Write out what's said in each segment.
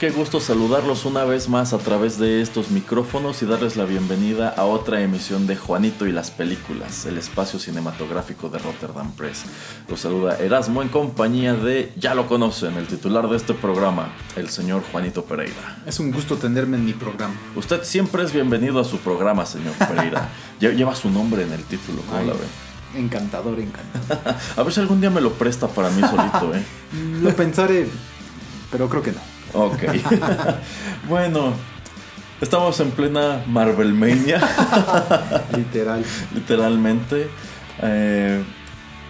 Qué gusto saludarlos una vez más a través de estos micrófonos y darles la bienvenida a otra emisión de Juanito y las películas, el espacio cinematográfico de Rotterdam Press. Los saluda Erasmo en compañía de, ya lo conocen, el titular de este programa, el señor Juanito Pereira. Es un gusto tenerme en mi programa. Usted siempre es bienvenido a su programa, señor Pereira. Lle- Lleva su nombre en el título, ¿cómo Ay, la ve? Encantador, encantador. A ver si algún día me lo presta para mí solito, ¿eh? Lo pensaré, pero creo que no. Ok. bueno, estamos en plena Marvelmania, Literal. literalmente. Eh,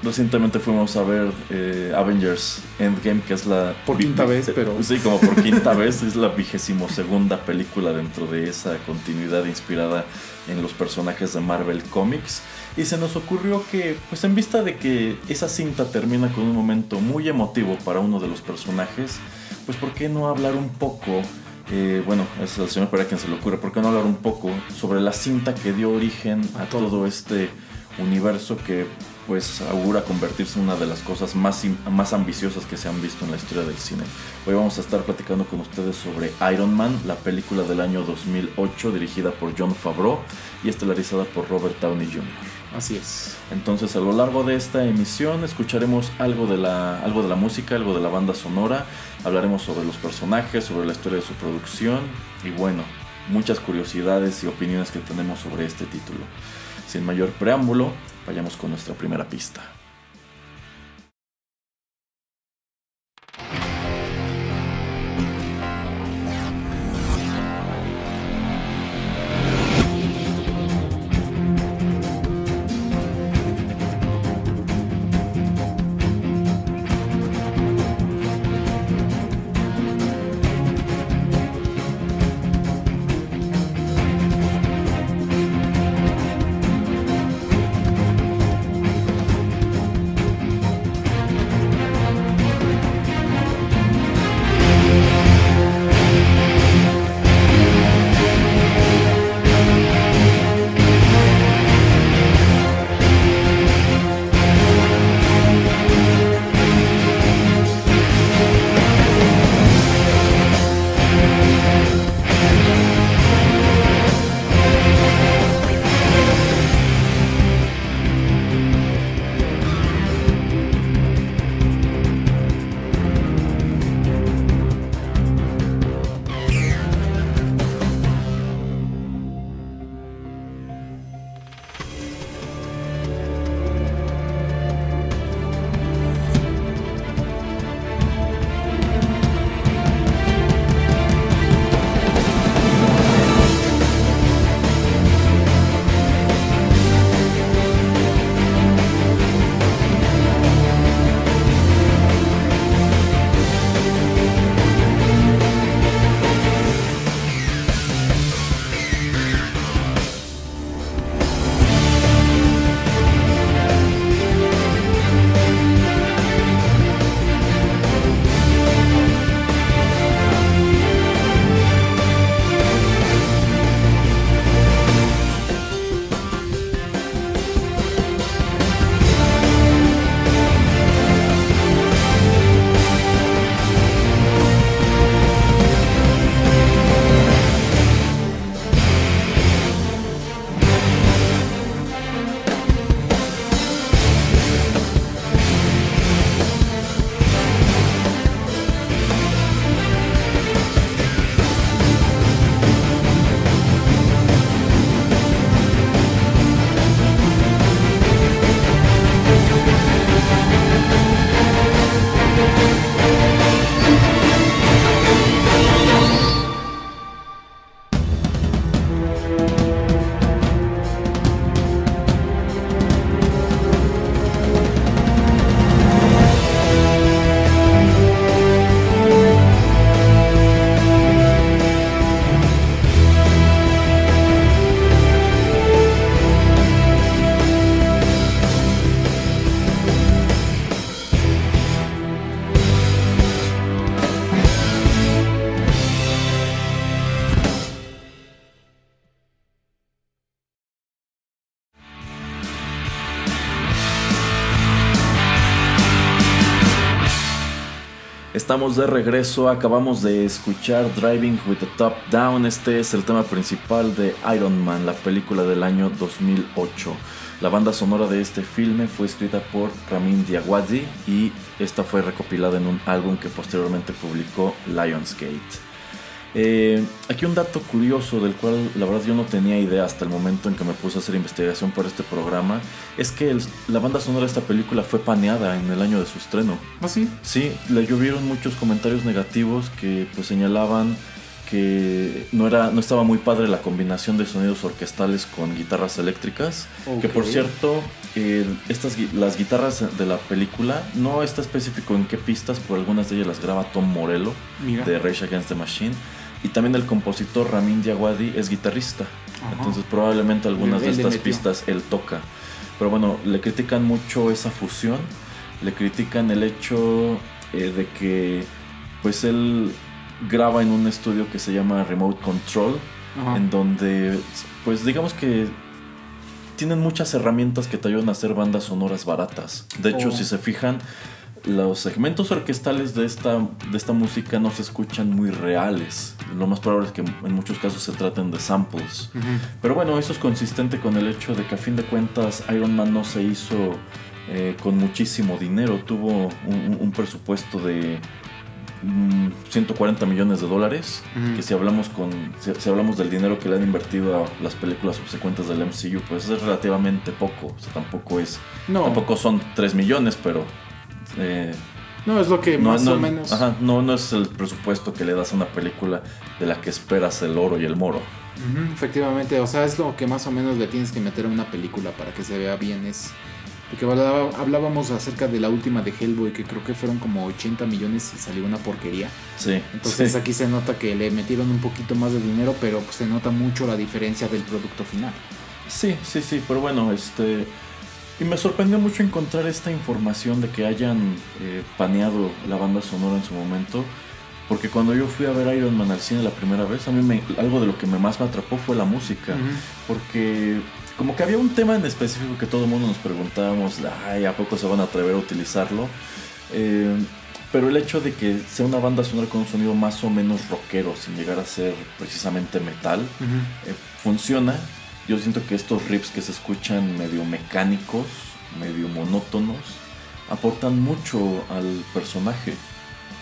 recientemente fuimos a ver eh, Avengers Endgame, que es la... Por quinta vez, pero- Sí, como por quinta vez. Es la vigésimo segunda película dentro de esa continuidad inspirada en los personajes de Marvel Comics. Y se nos ocurrió que, pues en vista de que esa cinta termina con un momento muy emotivo para uno de los personajes, pues ¿por qué no hablar un poco, eh, bueno, es el señor Pereira quien se le ocurre, ¿por qué no hablar un poco sobre la cinta que dio origen a, todo. este universo que pues augura convertirse en una de las cosas más, más ambiciosas que se han visto en la historia del cine. Hoy vamos a estar platicando con ustedes sobre Iron Man, la película del año 2008 dirigida por John Favreau y estelarizada por Robert Downey Jr. Así es. Entonces a lo largo de esta emisión escucharemos algo de la, algo de la música, algo de la banda sonora, hablaremos sobre los personajes, sobre la historia de su producción y bueno, muchas curiosidades y opiniones que tenemos sobre este título. Sin mayor preámbulo, vayamos con nuestra primera pista. Estamos de regreso, acabamos de escuchar Driving with the Top Down, este es el tema principal de Iron Man, la película del año 2008. La banda sonora de este filme fue escrita por Ramin Djawadi y esta fue recopilada en un álbum que posteriormente publicó Lionsgate. Eh, aquí un dato curioso del cual la verdad yo no tenía idea hasta el momento en que me puse a hacer investigación por este programa, es que la banda sonora de esta película fue paneada en el año de su estreno. ¿Ah, sí? Sí, le llovieron muchos comentarios negativos que pues señalaban que no, era, no estaba muy padre la combinación de sonidos orquestales con guitarras eléctricas. Que por cierto, estas, las guitarras de la película no está específico en qué pistas, por algunas de ellas las graba Tom Morello de Rage Against the Machine. Y también el compositor Ramin Djawadi es guitarrista. Entonces probablemente algunas de estas pistas él toca. Pero bueno, le critican mucho esa fusión. Le critican el hecho eh, de que pues él graba en un estudio que se llama Remote Control. En donde pues digamos que tienen muchas herramientas que te ayudan a hacer bandas sonoras baratas. De hecho, oh. si se fijan, los segmentos orquestales de esta, de esta música no se escuchan muy reales. Lo más probable es que en muchos casos se traten de samples. Pero bueno, eso es consistente con el hecho de que a fin de cuentas Iron Man no se hizo eh, con muchísimo dinero. Tuvo un, presupuesto de 140 mm, millones de dólares. Que si hablamos, con, si, hablamos del dinero que le han invertido a las películas subsecuentes del MCU, pues es relativamente poco. O sea, tampoco es. Tampoco son 3 millones, pero eh, no, es lo que más o menos. Ajá, no, no es el presupuesto que le das a una película de la que esperas el oro y el moro. efectivamente, o sea, es lo que más o menos le tienes que meter a una película para que se vea bien. Es porque hablábamos acerca de la última de Hellboy, que creo que fueron como 80 millones y salió una porquería. Sí. Entonces aquí se nota que le metieron un poquito más de dinero, pero se nota mucho la diferencia del producto final. Sí, sí, sí, pero bueno, este y me sorprendió mucho encontrar esta información de que hayan eh, paneado la banda sonora en su momento. Porque cuando yo fui a ver Iron Man al cine la primera vez, a mí me, algo de lo que me más me atrapó fue la música. Porque como que había un tema en específico que todo el mundo nos preguntábamos, ay, ¿a poco se van a atrever a utilizarlo? Eh, pero el hecho de que sea una banda sonora con un sonido más o menos rockero, sin llegar a ser precisamente metal, eh, funciona yo siento que estos riffs que se escuchan medio mecánicos, medio monótonos, aportan mucho al personaje.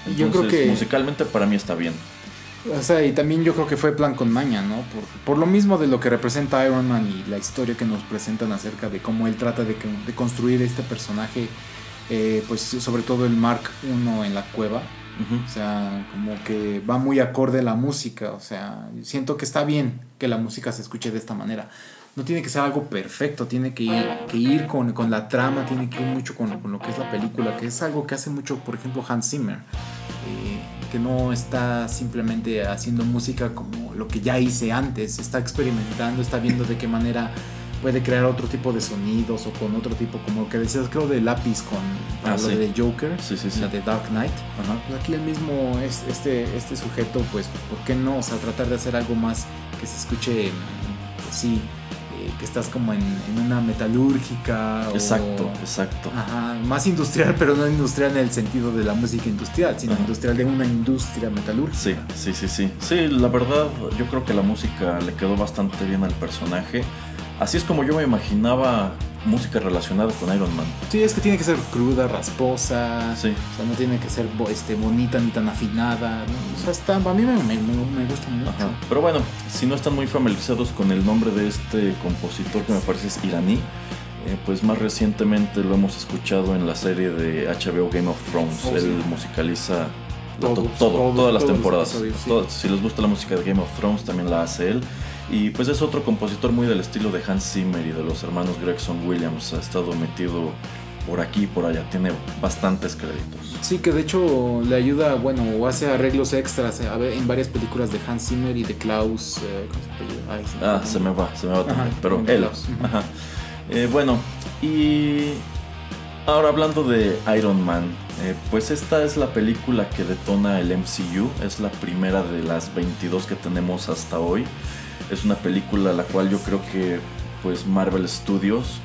Entonces, yo creo que musicalmente para mí está bien. O sea, y también yo creo que fue plan con maña, ¿no? Por, por, lo mismo de lo que representa Iron Man y la historia que nos presentan acerca de cómo él trata de, de construir este personaje, eh, pues sobre todo el Mark I en la cueva. O sea, como que va muy acorde la música. O sea, siento que está bien que la música se escuche de esta manera. No tiene que ser algo perfecto, tiene que ir, con, con la trama, tiene que ir mucho con, con, lo que es la película, que es algo que hace mucho, por ejemplo, Hans Zimmer. Eh, que no está simplemente haciendo música como lo que ya hice antes, está experimentando, está viendo de qué manera puede crear otro tipo de sonidos o con otro tipo, como lo que decías, creo, de lápiz con ah, lo de Joker, la de Dark Knight. Pues aquí el mismo, es, este, este sujeto, pues, ¿por qué no? O sea, tratar de hacer algo más que se escuche, pues, sí, eh, que estás como en, una metalúrgica. Exacto, exacto. Ajá, más industrial, pero no industrial en el sentido de la música industrial, sino industrial de una industria metalúrgica. Sí, sí, sí, sí. Sí, la verdad, yo creo que la música le quedó bastante bien al personaje. Así es como yo me imaginaba música relacionada con Iron Man. Sí, es que tiene que ser cruda, rasposa. Sí. O sea, no tiene que ser este, bonita ni tan afinada. O sea, está, a mí me, gusta mucho. Pero bueno, si no están muy familiarizados con el nombre de este compositor que me parece es iraní, eh, pues más recientemente lo hemos escuchado en la serie de HBO Game of Thrones. Oh, Él musicaliza todo, todas las temporadas. si les gusta la música de Game of Thrones, también la hace él. Y pues es otro compositor muy del estilo de Hans Zimmer y de los hermanos Gregson Williams. Ha estado metido por aquí y por allá. Tiene bastantes créditos. Sí, que de hecho le ayuda, bueno, o hace arreglos extras eh, en varias películas de Hans Zimmer y de Klaus. Eh, se ah, se me va, se me va también. Pero él. Ajá. Eh, bueno, y ahora hablando de Iron Man. pues esta es la película que detona el MCU. Es la primera de las 22 que tenemos hasta hoy. Es una película la cual yo creo que pues Marvel Studios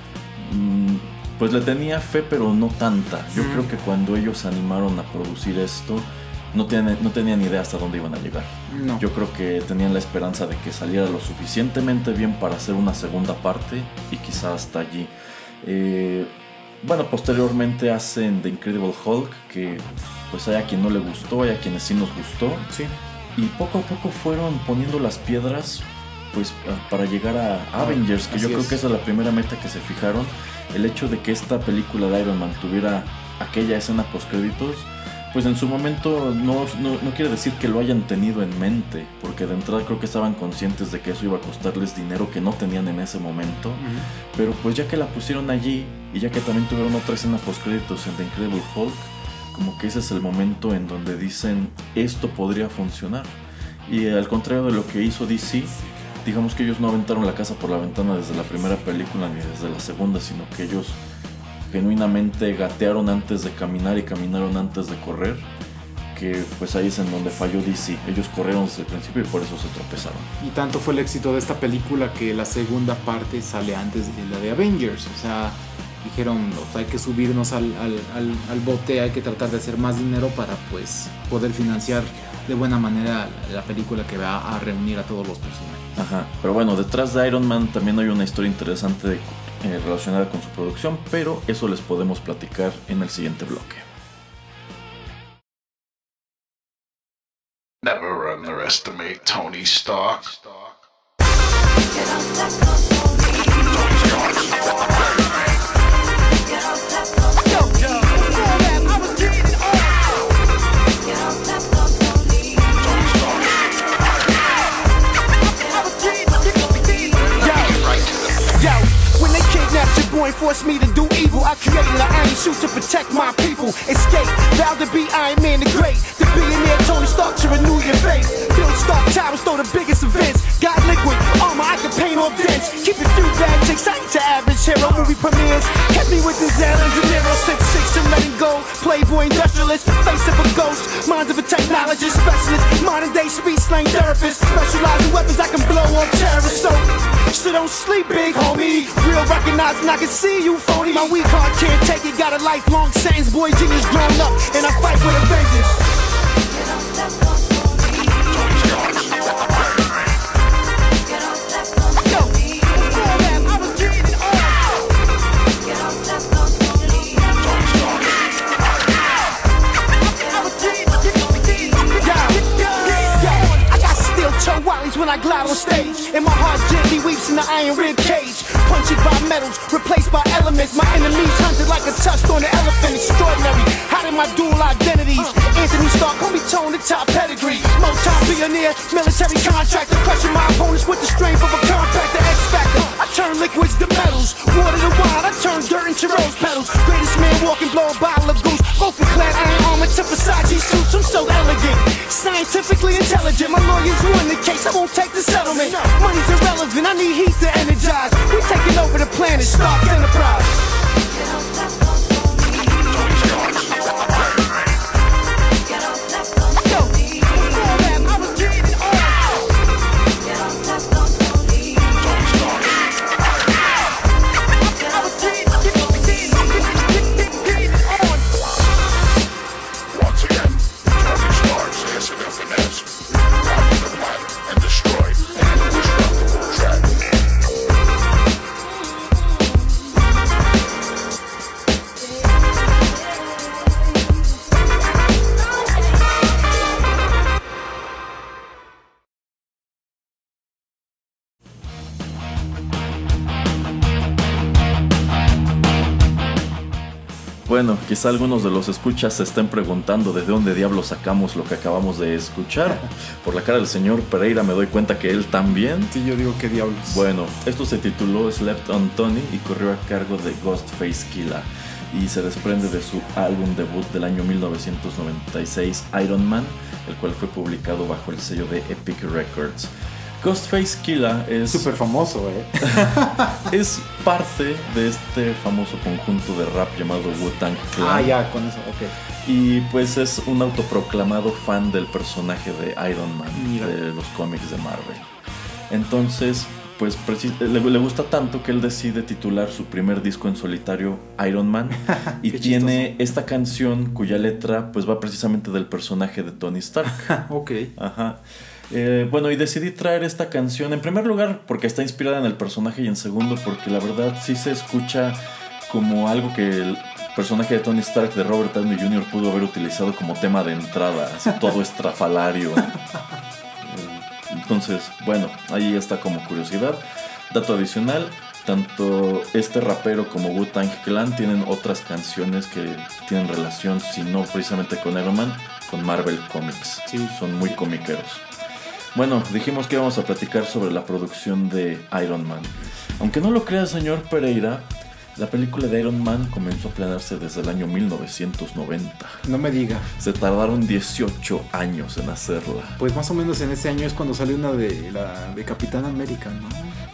mm, pues le tenía fe, pero no tanta. Yo creo que cuando ellos se animaron a producir esto, no tenían, no tenían idea hasta dónde iban a llegar. Yo creo que tenían la esperanza de que saliera lo suficientemente bien para hacer una segunda parte y quizá hasta allí. Eh, bueno, posteriormente hacen The Incredible Hulk, que pues hay a quien no le gustó, hay a quienes sí nos gustó. Sí. Y poco a poco fueron poniendo las piedras pues para llegar a ah, Avengers, que yo creo que esa es la primera meta que se fijaron. El hecho de que esta película de Iron Man tuviera aquella escena post créditos pues en su momento no, quiere decir que lo hayan tenido en mente, porque de entrada creo que estaban conscientes de que eso iba a costarles dinero que no tenían en ese momento, pero pues ya que la pusieron allí y ya que también tuvieron otra escena post créditos en The Incredible Hulk, como que ese es el momento en donde dicen esto podría funcionar. Y al contrario de lo que hizo DC, digamos que ellos no aventaron la casa por la ventana desde la primera película ni desde la segunda, sino que ellos genuinamente gatearon antes de caminar y caminaron antes de correr, que pues ahí es en donde falló DC. Ellos corrieron desde el principio y por eso se tropezaron. Y tanto fue el éxito de esta película que la segunda parte sale antes de la de Avengers. O sea, dijeron, hay que subirnos al, al, bote, hay que tratar de hacer más dinero para pues poder financiar de buena manera la película que va a reunir a todos los personajes. Ajá, pero bueno, detrás de Iron Man también hay una historia interesante de eh, relacionada con su producción, pero eso les podemos platicar en el siguiente bloque. Never underestimate Tony Stark. Forced me to do evil. I created an iron suit to protect my people. Escape, vowed to be Iron Man the Great. The billionaire Tony Stark to renew your faith. Build Stark Towers, throw the biggest events. Got liquid armor, I can paint all dents. Keep it few bad chicks, I ain't your average hero. Movie premieres, kept me with the Ellen De Niro. Six six to letting go. Playboy industrialist, face of a ghost. Mind of a technologist, specialist. Modern day speech slang therapist. Specialize in weapons I can blow on terrorists. So, so don't sleep, big homie. Real recognizing I can see you phony. My weak heart can't take it. Got a lifelong sentence. Boy, genius grown up, and I fight with a vengeance. When I glide on stage. And my heart gently weeps in the iron rib cage. Punctured by metals, replaced by elements. My enemies hunted like a tusk on an elephant. Extraordinary. Hiding my dual identities. Anthony Stark, me tone the top pedigree. Multi-billionaire, military the planet. Stark quizá algunos de los escuchas se estén preguntando de dónde diablos sacamos lo que acabamos de escuchar. Por la cara del señor Pereira me doy cuenta que él también. Sí, yo digo que diablos. Bueno, esto se tituló Slept on Tony y corrió a cargo de Ghostface Killa y se desprende de su álbum debut del año 1996 Iron Man, el cual fue publicado bajo el sello de Epic Records. Ghostface Killa es. Súper famoso, ¿eh? es parte de este famoso conjunto de rap llamado Wu-Tang Clan. Ah, ya, con eso, ok. Y pues es un autoproclamado fan del personaje de Iron Man, de los cómics de Marvel. Entonces, pues le, le, gusta tanto que él decide titular su primer disco en solitario Iron Man y tiene esta canción cuya letra pues va precisamente del personaje de Tony Stark. ok. Ajá. Eh, bueno, y decidí traer esta canción en primer lugar porque está inspirada en el personaje y en segundo porque la verdad sí se escucha como algo que el personaje de Tony Stark de Robert Downey Jr. pudo haber utilizado como tema de entrada, así todo estrafalario. Entonces, bueno, ahí está como curiosidad. Dato adicional, tanto este rapero como Wu-Tang Clan tienen otras canciones que tienen relación, si no precisamente con Iron Man, con Marvel Comics. Sí. Son muy comiqueros. Bueno, dijimos que íbamos a platicar sobre la producción de Iron Man. Aunque no lo crea, señor Pereira, la película de Iron Man comenzó a planearse desde el año 1990. No me diga. Se tardaron 18 años en hacerla. Pues más o menos en ese año es cuando salió una de la de Capitán América, ¿no?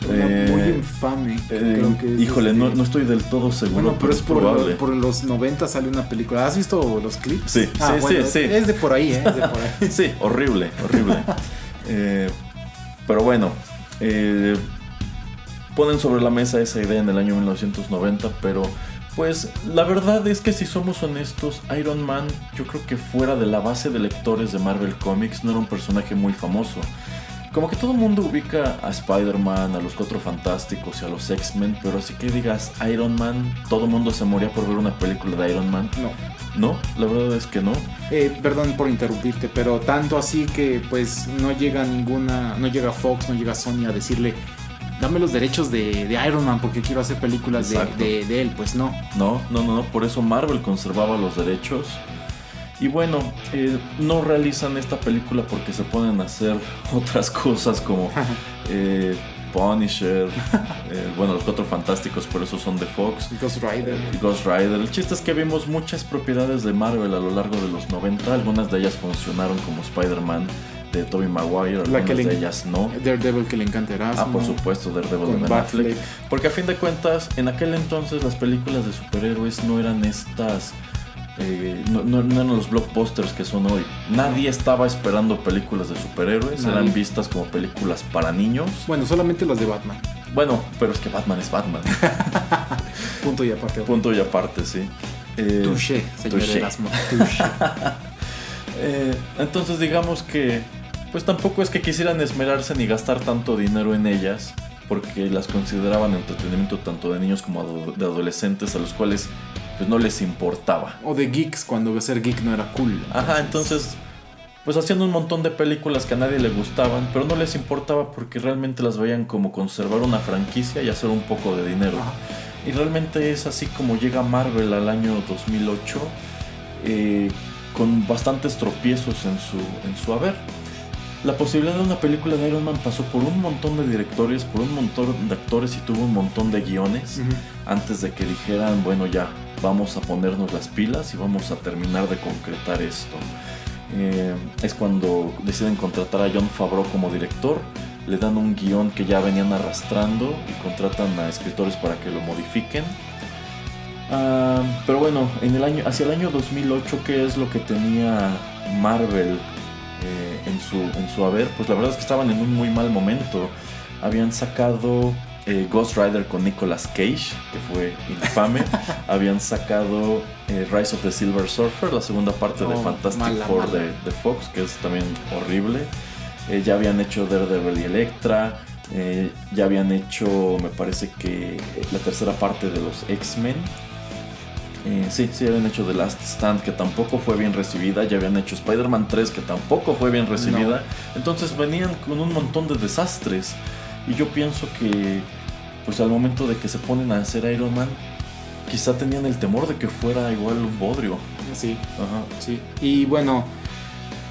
Una eh, muy infame. Eh, híjole, no, no, estoy del todo seguro, pero, es probable. Por, los 90 salió una película. ¿Has visto los clips? Sí, ah, sí, sí, Es de por ahí, ¿eh? Es de por ahí. sí, horrible, horrible. Eh, pero bueno, eh, ponen sobre la mesa esa idea en el año 1990, pero pues la verdad es que si somos honestos, Iron Man yo creo que fuera de la base de lectores de Marvel Comics no era un personaje muy famoso. Como que todo el mundo ubica a Spider-Man, a los Cuatro Fantásticos y a los X-Men, pero así que digas Iron Man, todo el mundo se moría por ver una película de Iron Man. No. No, la verdad es que no. Eh, perdón por interrumpirte, pero tanto así que pues no llega ninguna, no llega Fox, no llega Sony a decirle, dame los derechos de, Iron Man porque quiero hacer películas de, de, él, pues no. No, no, no, por eso Marvel conservaba los derechos. Y bueno, eh, no realizan esta película porque se ponen a hacer otras cosas como eh, Punisher, eh, bueno, los cuatro fantásticos, por eso son de Fox. Ghost Rider. Ghost Rider. El chiste es que vimos muchas propiedades de Marvel a lo largo de los 90. Algunas de ellas funcionaron como Spider-Man de Tobey Maguire, algunas de ellas no. Daredevil que le encanta Ah, por supuesto, Daredevil de Ben Affleck. Porque a fin de cuentas, en aquel entonces las películas de superhéroes no eran estas eh, no, no, eran los blockbusters que son hoy. Nadie estaba esperando películas de superhéroes, eran vistas como películas para niños. Bueno, solamente las de Batman. Bueno, pero es que Batman es Batman. Punto y aparte. Punto y aparte, sí. Eh, touché, señor Erasmo. Touché. eh, entonces digamos que, pues tampoco es que quisieran esmerarse ni gastar tanto dinero en ellas, porque las consideraban entretenimiento tanto de niños como de adolescentes a los cuales pues no les importaba. O de geeks, cuando ser geek no era cool. Ajá, entonces, pues haciendo un montón de películas que a nadie le gustaban, pero no les importaba porque realmente las veían como conservar una franquicia y hacer un poco de dinero. Y realmente es así como llega Marvel al año 2008, eh, con bastantes tropiezos en su, en su haber. La posibilidad de una película de Iron Man pasó por un montón de directores, por un montón de actores y tuvo un montón de guiones antes de que dijeran, bueno ya, vamos a ponernos las pilas y vamos a terminar de concretar esto. Eh, es cuando deciden contratar a John Favreau como director, le dan un guion que ya venían arrastrando y contratan a escritores para que lo modifiquen. Ah, pero bueno, en el año, hacia el año 2008, ¿qué es lo que tenía Marvel eh, en, su, en su haber? Pues la verdad es que estaban en un muy mal momento. Habían sacado eh, Ghost Rider con Nicolas Cage, que fue infame. Habían sacado eh, Rise of the Silver Surfer, la segunda parte de oh, Fantastic Four De, Fox, que es también horrible. Ya habían hecho Daredevil y Electra. ya habían hecho, me parece que la tercera parte de los X-Men. Sí, sí, habían hecho The Last Stand, que tampoco fue bien recibida. Ya habían hecho Spider-Man 3, que tampoco fue bien recibida. Entonces venían con un montón de desastres. Y yo pienso que pues al momento de que se ponen a hacer Iron Man, quizá tenían el temor de que fuera igual un bodrio. Sí, Ajá. sí. Y bueno,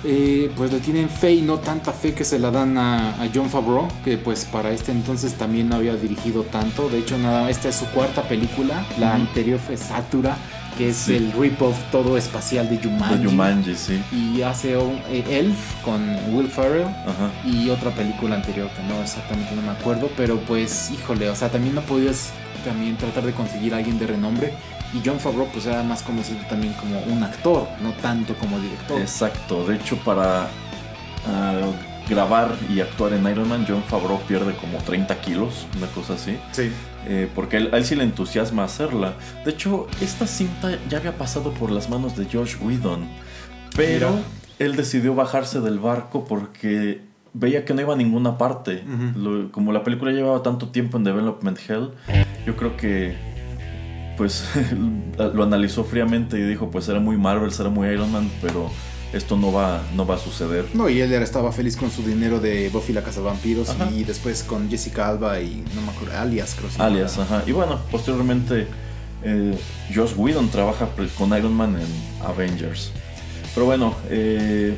eh, pues le tienen fe y no tanta fe que se la dan a, John Favreau, que pues para este entonces también no había dirigido tanto. De hecho, nada, esta es su cuarta película. La anterior fue Satura, que es el rip-off todo espacial de Jumanji. De Jumanji, sí. Y hace un, eh, Elf con Will Ferrell y otra película anterior que no exactamente no me acuerdo, pero pues híjole, o sea, también no podías también tratar de conseguir a alguien de renombre. Y John Favreau pues era más conocido también como un actor, no tanto como director. Exacto, de hecho para... Ah, grabar y actuar en Iron Man, John Favreau pierde como 30 kilos, una cosa así. Sí. Eh, porque a él, a él sí le entusiasma hacerla. De hecho, esta cinta ya había pasado por las manos de Josh Whedon. Pero Mira. él decidió bajarse del barco porque veía que no iba a ninguna parte. Lo- como la película llevaba tanto tiempo en Development Hell, yo creo que pues lo analizó fríamente y dijo, pues era muy Marvel, era muy Iron Man, pero esto no va, no va a suceder. No, y él estaba feliz con su dinero de Buffy la Cazavampiros Ajá. y después con Jessica Alba y no me acuerdo, alias creo que se Alias, ajá. Y bueno, posteriormente eh, Josh Whedon trabaja con Iron Man en Avengers. Pero bueno, eh,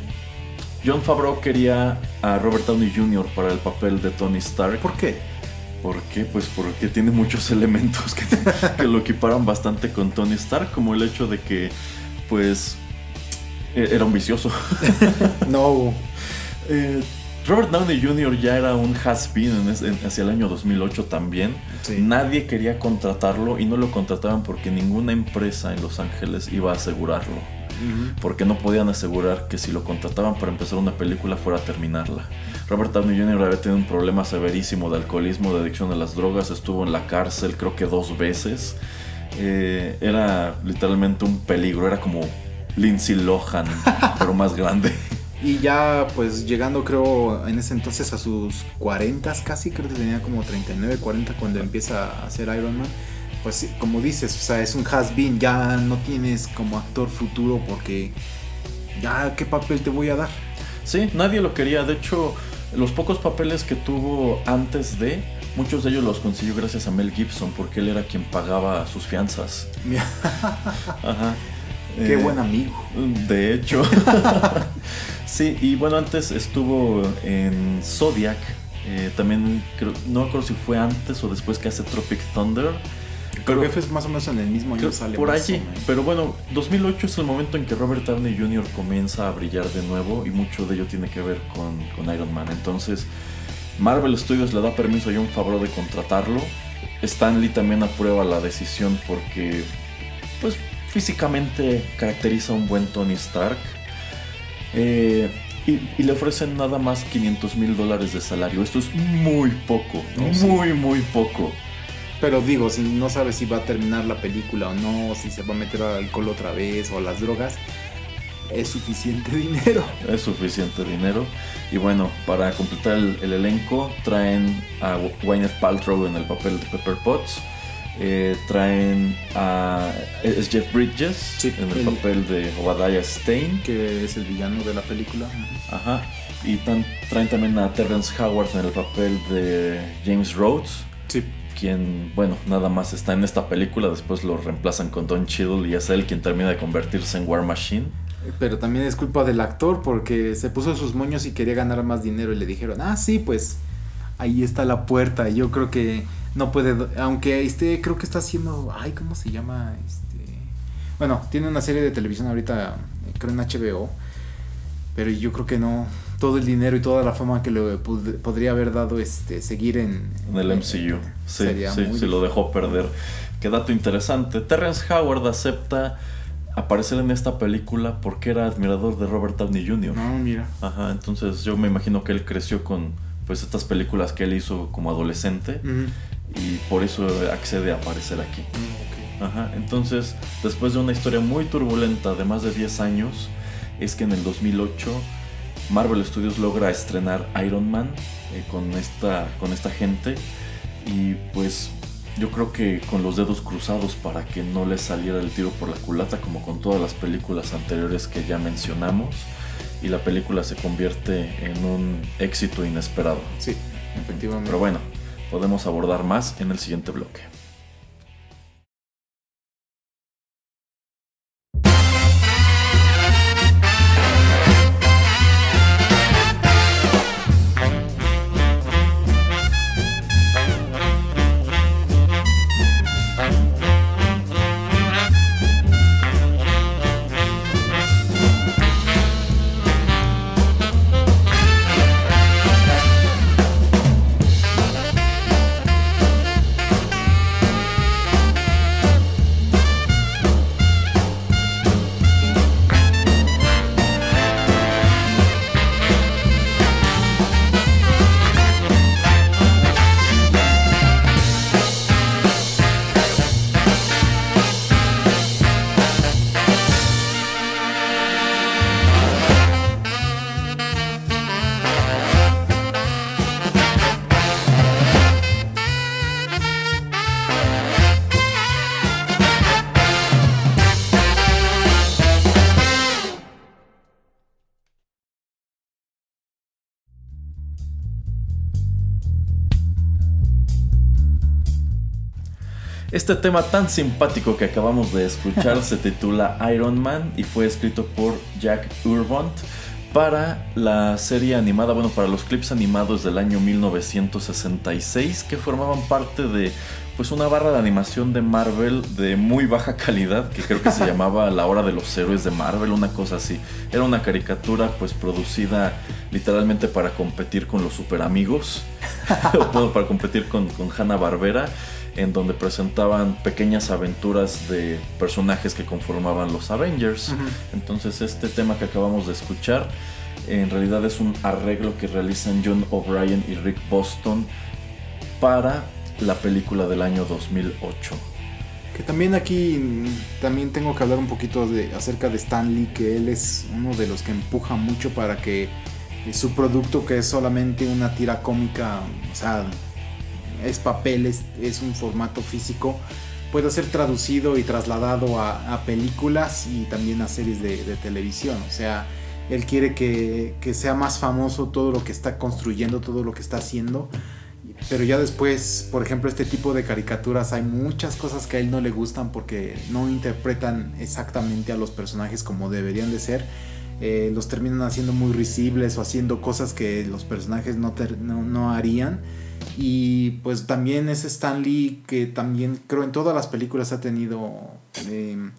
John Favreau quería a Robert Downey Jr. para el papel de Tony Stark. ¿Por qué? ¿Por qué? Pues porque tiene muchos elementos que, que lo equiparan bastante con Tony Stark, como el hecho de que, pues, e- era un vicioso. No, Eh, Robert Downey Jr. ya era un has-been hacia el año 2008 también. Sí. Nadie quería contratarlo y no lo contrataban porque ninguna empresa en Los Ángeles iba a asegurarlo. Porque no podían asegurar que si lo contrataban para empezar una película fuera a terminarla. Robert Downey Jr. había tenido un problema severísimo de alcoholismo, de adicción a las drogas, estuvo en la cárcel creo que dos veces. Eh, era literalmente un peligro, era como Lindsay Lohan, pero más grande. Y ya pues llegando creo en ese entonces a sus 40 casi, creo que tenía como 39, 40 cuando empieza a hacer Iron Man. Pues como dices, o sea, es un has-been, ya no tienes como actor futuro porque ya qué papel te voy a dar. Sí, nadie lo quería. De hecho, los pocos papeles que tuvo antes de, muchos de ellos los consiguió gracias a Mel Gibson, porque él era quien pagaba sus fianzas. Ajá. qué Eh, buen amigo. De hecho. sí, y bueno, antes estuvo en Zodiac. eh, también, creo, no me acuerdo si fue antes o después que hace Tropic Thunder. Pero que fue más o menos en el mismo año sale. por allí. Pero bueno, 2008 es el momento en que Robert Downey Jr. comienza a brillar de nuevo y mucho de ello tiene que ver con, con Iron Man. Entonces, Marvel Studios le da permiso a John Favreau de contratarlo. Stan Lee también aprueba la decisión porque, pues, físicamente caracteriza a un buen Tony Stark. Eh, y, y le ofrecen nada más 500 mil dólares de salario. Esto es muy poco, No, sí. muy, muy poco. Pero digo, si no sabes si va a terminar la película o no, si se va a meter al alcohol otra vez o a las drogas, es suficiente dinero. Es suficiente dinero. Y bueno, para completar el, el elenco, traen a Gwyneth Paltrow en el papel de Pepper Potts. Eh, traen a. Es Jeff Bridges Sí, en el el- papel de Obadiah Stane. Que es el villano de la película. Ajá. Y tan- traen también a Terrence Howard en el papel de James Rhodes. Sí. Bueno, nada más está en esta película. Después lo reemplazan con Don Cheadle y es él quien termina de convertirse en War Machine. Pero también es culpa del actor porque se puso sus moños y quería ganar más dinero y le dijeron, ah, sí, pues ahí está la puerta. Yo creo que no puede, aunque este, creo que está haciendo, ay, ¿cómo se llama? Este, bueno, tiene una serie de televisión ahorita, creo en HBO, pero yo creo que no, todo el dinero y toda la fama que le pod- podría haber dado este, seguir en, En el MCU. Sí, sería sí, muy sí, lo dejó perder. Qué dato interesante. Terrence Howard acepta aparecer en esta película porque era admirador de Robert Downey Jr. No, mira. Ajá, entonces yo me imagino que él creció con pues estas películas que él hizo como adolescente y por eso accede a aparecer aquí. Mm. Ajá, entonces después de una historia muy turbulenta de más de 10 años, es que en el 2008 Marvel Studios logra estrenar Iron Man eh, con, esta, con esta gente y pues yo creo que con los dedos cruzados para que no les saliera el tiro por la culata como con todas las películas anteriores que ya mencionamos y la película se convierte en un éxito inesperado. Sí, efectivamente. Pero bueno, podemos abordar más en el siguiente bloque. Este tema tan simpático que acabamos de escuchar se titula Iron Man y fue escrito por Jack Urbont para la serie animada, bueno, para los clips animados del año 1966 que formaban parte de pues una barra de animación de Marvel de muy baja calidad que creo que se llamaba La Hora de los Héroes de Marvel, una cosa así. Era una caricatura pues producida literalmente para competir con los super amigos, o para competir con, con Hanna Barbera en donde presentaban pequeñas aventuras de personajes que conformaban los Avengers. Entonces este tema que acabamos de escuchar en realidad es un arreglo que realizan John O'Brien y Rick Boston para la película del año 2008. Que también aquí también tengo que hablar un poquito de, acerca de Stan Lee, que él es uno de los que empuja mucho para que su producto, que es solamente una tira cómica, o sea, es papel, es, un formato físico, puede ser traducido y trasladado a, películas y también a series de, televisión. O sea, él quiere que, sea más famoso todo lo que está construyendo, todo lo que está haciendo. Pero ya después, por ejemplo, este tipo de caricaturas, hay muchas cosas que a él no le gustan porque no interpretan exactamente a los personajes como deberían de ser. Eh, los terminan haciendo muy risibles o haciendo cosas que los personajes no, no harían. Y pues también es Stan Lee que también creo en todas las películas ha tenido em,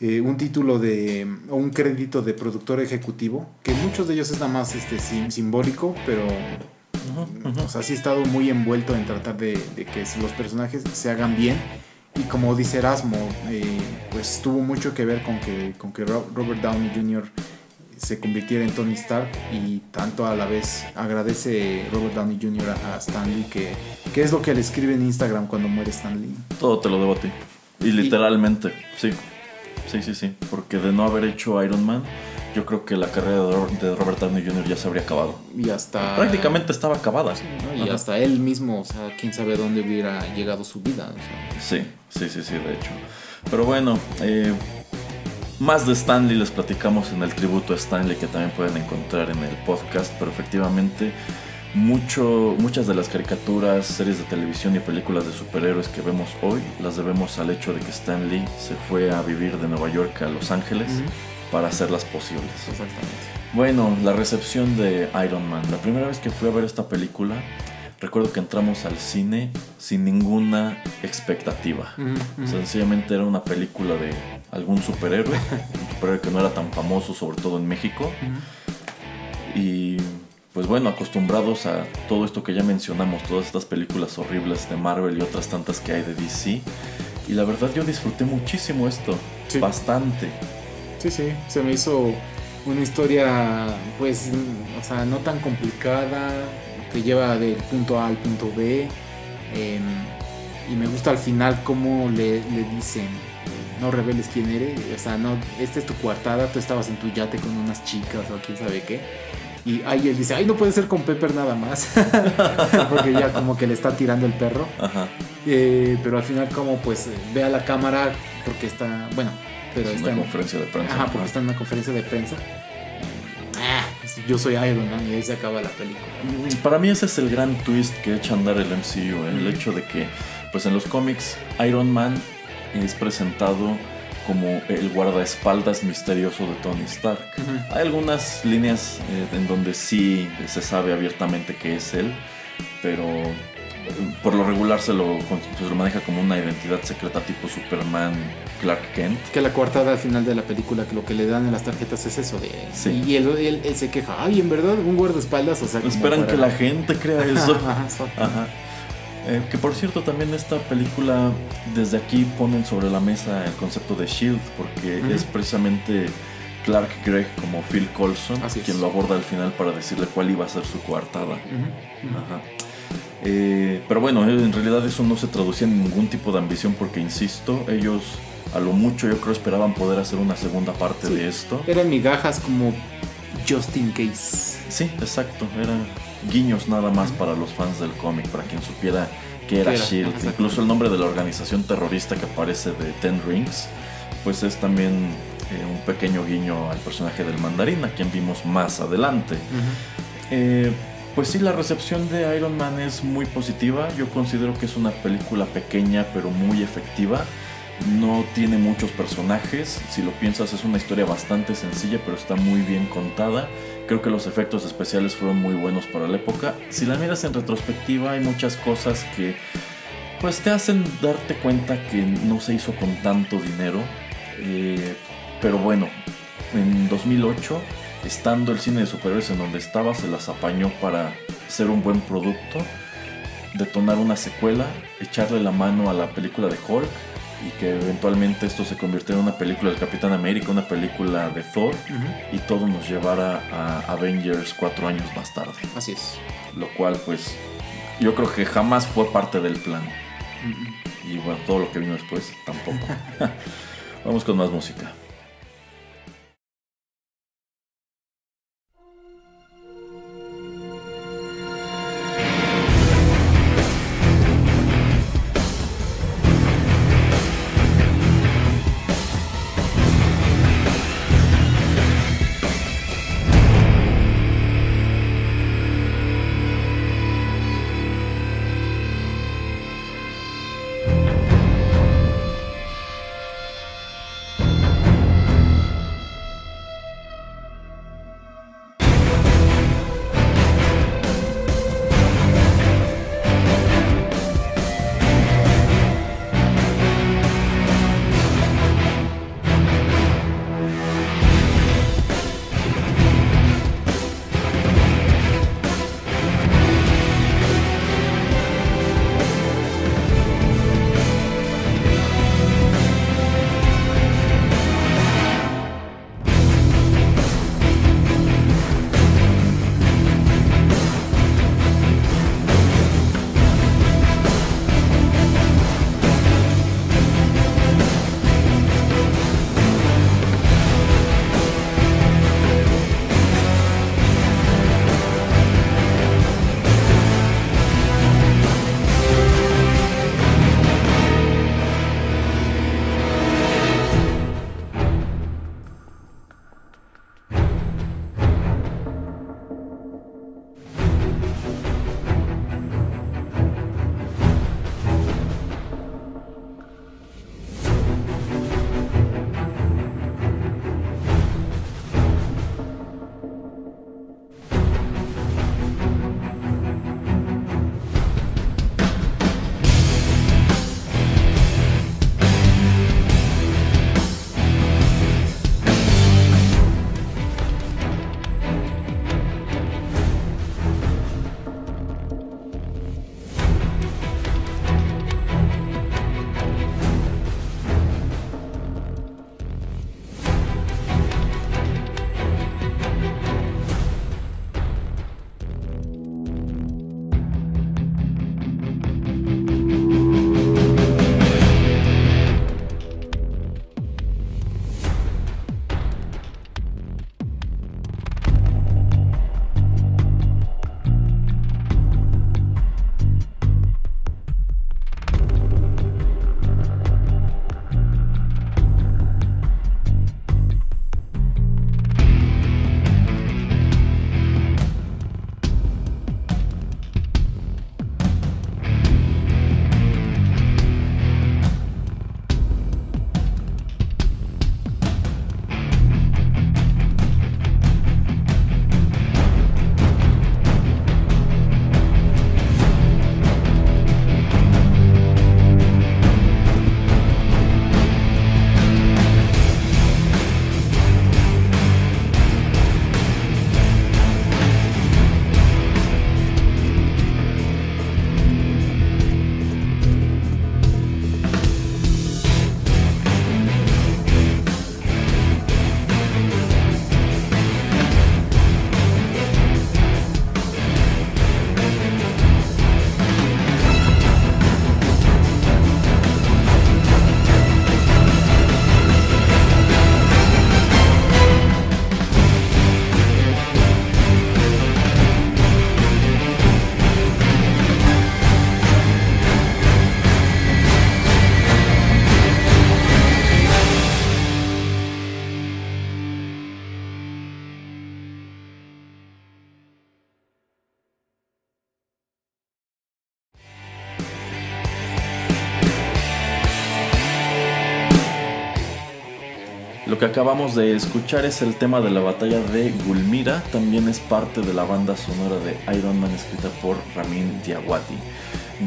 eh, un título de o un crédito de productor ejecutivo, que muchos de ellos es nada más este, simbólico, pero O sea, sí ha estado muy envuelto en tratar de, que los personajes se hagan bien. Y como dice Erasmo, eh, pues tuvo mucho que ver con que, con que Robert Downey Jr se convirtiera en Tony Stark y tanto a la vez agradece Robert Downey Jr. a, Stan Lee que, que, es lo que le escribe en Instagram cuando muere Stan Lee. Todo te lo debo a ti. Y literalmente, sí. Sí, sí, sí. Porque de no haber hecho Iron Man, yo creo que la carrera de Robert Downey Jr. ya se habría acabado. Y hasta... Prácticamente estaba acabada. Y hasta él mismo, o sea, quién sabe dónde hubiera llegado su vida. Sí, sí, sí, sí, de hecho. Pero bueno, eh, más de Stanley les platicamos en el tributo a Stanley que también pueden encontrar en el podcast, pero efectivamente mucho, muchas de las caricaturas, series de televisión y películas de superhéroes que vemos hoy las debemos al hecho de que Stanley se fue a vivir de Nueva York a Los Ángeles para hacerlas posibles. Exactamente. Bueno, la recepción de Iron Man. La primera vez que fui a ver esta película, recuerdo que entramos al cine sin ninguna expectativa. Sencillamente era una película de algún superhéroe, un superhéroe que no era tan famoso, sobre todo en México. Y pues bueno, acostumbrados a todo esto que ya mencionamos, todas estas películas horribles de Marvel y otras tantas que hay de DC. Y la verdad yo disfruté muchísimo esto, bastante. Sí, sí, se me hizo una historia pues, o sea, no tan complicada, te lleva del punto A al punto B. Em, y me gusta al final cómo le, le, dicen, no reveles quién eres, o sea, no, esta es tu coartada, tú estabas en tu yate con unas chicas o quién sabe qué. Y ahí él dice, ay, no puede ser con Pepper nada más, porque ya como que le está tirando el perro. Eh, pero al final como pues ve a la cámara porque está, bueno, pero está en una conferencia de prensa. Ajá, porque está en una conferencia de prensa yo soy Iron Man y ahí se acaba la película. Mm, para mí ese es el gran twist que echa a andar el MCU, ¿eh? el hecho de que pues en los cómics Iron Man es presentado como el guardaespaldas misterioso de Tony Stark. Hay algunas líneas eh, en donde sí se sabe abiertamente que es él, pero por lo regular se lo, pues, lo maneja como una identidad secreta tipo Superman, Clark Kent. Que la coartada al final de la película, que lo que le dan en las tarjetas es eso de... Sí. Y él, él, se queja, ay, en verdad, un guardaespaldas, o sea... Esperan que la gente crea eso. Ajá, eh, que por cierto, también esta película, desde aquí ponen sobre la mesa el concepto de Shield, porque es precisamente Clark Gregg como Phil Colson quien lo aborda al final para decirle cuál iba a ser su coartada. Ajá. Eh, pero bueno, en realidad eso no se traducía en ningún tipo de ambición porque, insisto, ellos a lo mucho yo creo esperaban poder hacer una segunda parte de esto. Eran migajas como just in case. Sí, exacto, eran guiños nada más para los fans del cómic, para quien supiera que era, Shield. Incluso el nombre de la organización terrorista que aparece de Ten Rings, pues es también eh, un pequeño guiño al personaje del mandarín, a quien vimos más adelante. Pues sí, la recepción de Iron Man es muy positiva. Yo considero que es una película pequeña pero muy efectiva. No tiene muchos personajes. Si lo piensas es una historia bastante sencilla pero está muy bien contada. Creo que los efectos especiales fueron muy buenos para la época. Si la miras en retrospectiva hay muchas cosas que pues te hacen darte cuenta que no se hizo con tanto dinero. Eh, pero bueno, en 2008 estando el cine de superhéroes en donde estaba, se las apañó para ser un buen producto, detonar una secuela, echarle la mano a la película de Hulk y que eventualmente esto se convirtiera en una película del Capitán América, una película de Thor y todo nos llevara a Avengers cuatro años más tarde. Así es. Lo cual pues yo creo que jamás fue parte del plan. Y bueno, todo lo que vino después tampoco. Vamos con más música. Lo que acabamos de escuchar es el tema de la batalla de Gulmira, también es parte de la banda sonora de Iron Man escrita por Ramin Djawadi.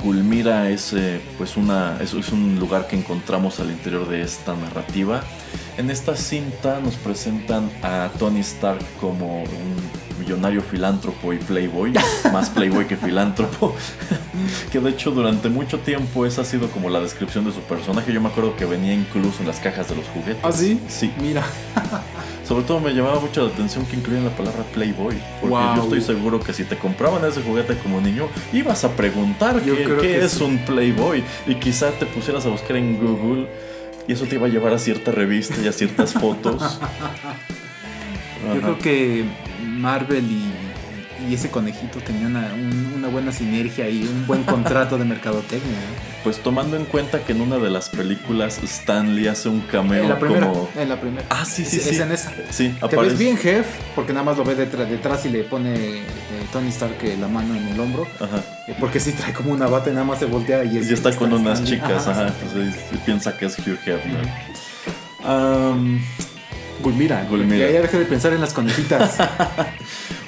Gulmira es, eh, pues una, es un lugar que encontramos al interior de esta narrativa. En esta cinta nos presentan a Tony Stark como un millonario filántropo y playboy, más playboy que filántropo, que de hecho durante mucho tiempo esa ha sido como la descripción de su personaje. Yo me acuerdo que venía incluso en las cajas de los juguetes. ¿Ah, sí? Sí. Mira. Sobre todo me llamaba mucho la atención que incluían la palabra Playboy. Porque Wow. yo estoy seguro que si te compraban ese juguete como niño, ibas a preguntar Yo qué, es sí. un Playboy. Y quizá te pusieras a buscar en Google y eso te iba a llevar a cierta revista y a ciertas fotos. Yo Ajá. creo que Marvel y, y ese conejito tenían una, un- una buena sinergia y un buen contrato de mercadotecnia. Pues tomando en cuenta que en una de las películas Stan Lee hace un cameo En la primera. como... En la primera. Ah, sí, sí, Es- sí. Es en esa. Sí, Te ves aparece. bien, Jeff, porque nada más lo ve detrás, detrás y le pone eh, Tony Stark eh, la mano en el hombro. Ajá. eh, Porque sí trae como una bata y nada más se voltea y, es- Y está con unas Stanley. chicas, ajá. Entonces, y piensa que es Hugh Hefner. Am, Gulmira. Gulmira. Ya, ya deja de pensar en las conejitas.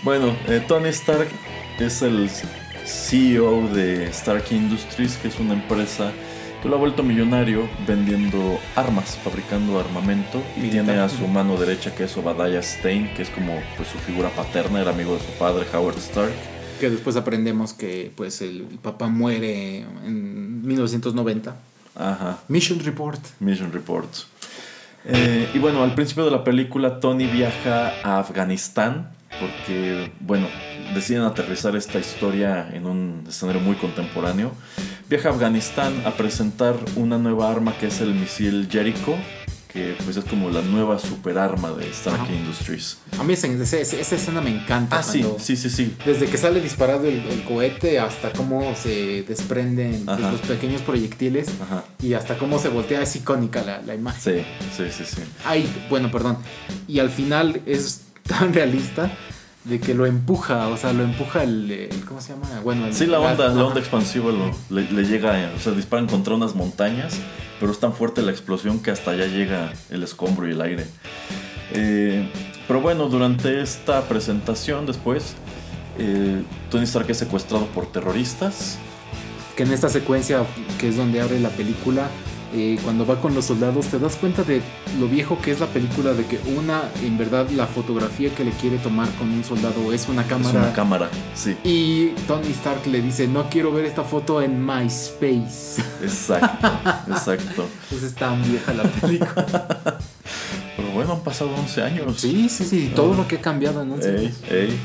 Bueno, eh, Tony Stark es el CEO de Stark Industries, que es una empresa que lo ha vuelto millonario vendiendo armas, fabricando armamento. Y Militar. tiene a su mano derecha, que es Obadiah Stane, que es como pues, su figura paterna, era amigo de su padre, Howard Stark. que después aprendemos que pues el papá muere en 1990. Ajá. Mission Report. Mission Report. Eh, y bueno, al principio de la película Tony viaja a Afganistán porque, bueno, deciden aterrizar esta historia en un escenario muy contemporáneo. Viaja a Afganistán a presentar una nueva arma que es el misil Jericho, que pues es como la nueva superarma de Stark. Industries. A mí esa, esa- esa escena me encanta. Ah, sí, sí, sí, sí. Desde que sale disparado el, el cohete hasta cómo se desprenden los pequeños proyectiles Ajá. y hasta cómo se voltea es icónica la, la imagen. Sí, sí, sí, sí. Ay, bueno, perdón. Y al final es tan realista de que lo empuja, o sea, lo empuja el, el- ¿cómo se llama? Bueno, el, Sí, la onda, la onda expansiva lo- le, le llega, o sea, disparan contra unas montañas, pero es tan fuerte la explosión que hasta allá llega el escombro y el aire. Eh, pero bueno, durante esta presentación después, eh, Tony Stark es secuestrado por terroristas. que en esta secuencia que es donde abre la película eh, cuando va con los soldados te das cuenta de lo viejo que es la película de que una en verdad la fotografía que le quiere tomar con un soldado es una Es cámara una cámara, sí, y Tony Stark le dice no quiero ver esta foto en MySpace exacto, exacto. entonces es tan vieja la película Pero bueno, han pasado 11 años. sí sí sí todo lo que ha cambiado en 11 Ey, años. ey.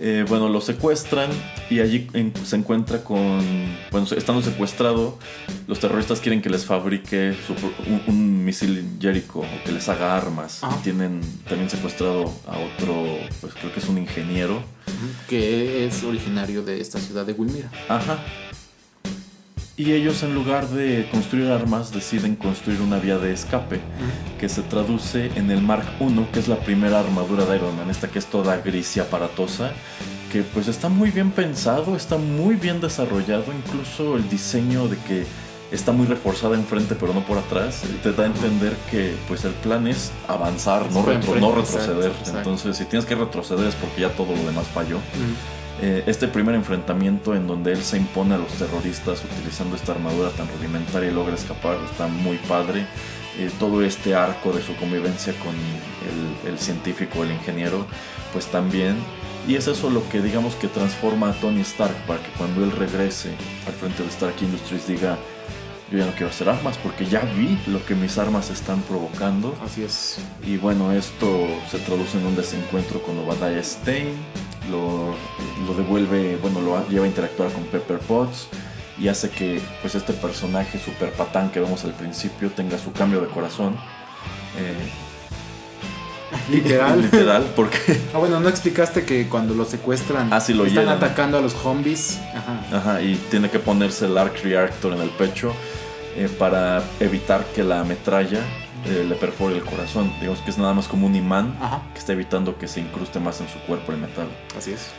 Eh, bueno, lo secuestran y allí en- se encuentra con. Bueno, estando secuestrado, los terroristas quieren que les fabrique su un, un misil Jericho o que les haga armas. Ajá. Y tienen también secuestrado a otro, pues creo que es un ingeniero. que es originario de esta ciudad de Wilmira Ajá. Y ellos, en lugar de construir armas, deciden construir una vía de escape que se traduce en el Mark I, que es la primera armadura de Iron Man, esta que es toda gris y aparatosa, que pues está muy bien pensado, está muy bien desarrollado, incluso el diseño de que está muy reforzada enfrente pero no por atrás, te da a entender que pues el plan es avanzar, no, retro- no retroceder. exacto. Entonces si tienes que retroceder es porque ya todo lo demás falló. Eh, este primer enfrentamiento en donde él se impone a los terroristas utilizando esta armadura tan rudimentaria y logra escapar está muy padre. Eh, todo este arco de su convivencia con el, el científico, el ingeniero, pues también. Y es eso lo que digamos que transforma a Tony Stark para que cuando él regrese al frente de Stark Industries diga, yo ya no quiero hacer armas porque ya vi lo que mis armas están provocando. así es Y bueno, esto se traduce en un desencuentro con Obadiah Stane, lo, lo devuelve, bueno, lo lleva a interactuar con Pepper Potts y hace que pues este personaje super patán que vemos al principio tenga su cambio de corazón. Eh, literal literal, porque Ah, bueno, no explicaste que cuando lo secuestran Ah, sí, lo están atacando a los zombies. Ajá. Ajá, y tiene que ponerse el Arc Reactor en el pecho eh, para evitar que la metralla eh, le perfore el corazón. Digamos que es nada más como un imán Ajá. que está evitando que se incruste más en su cuerpo el metal. Así es.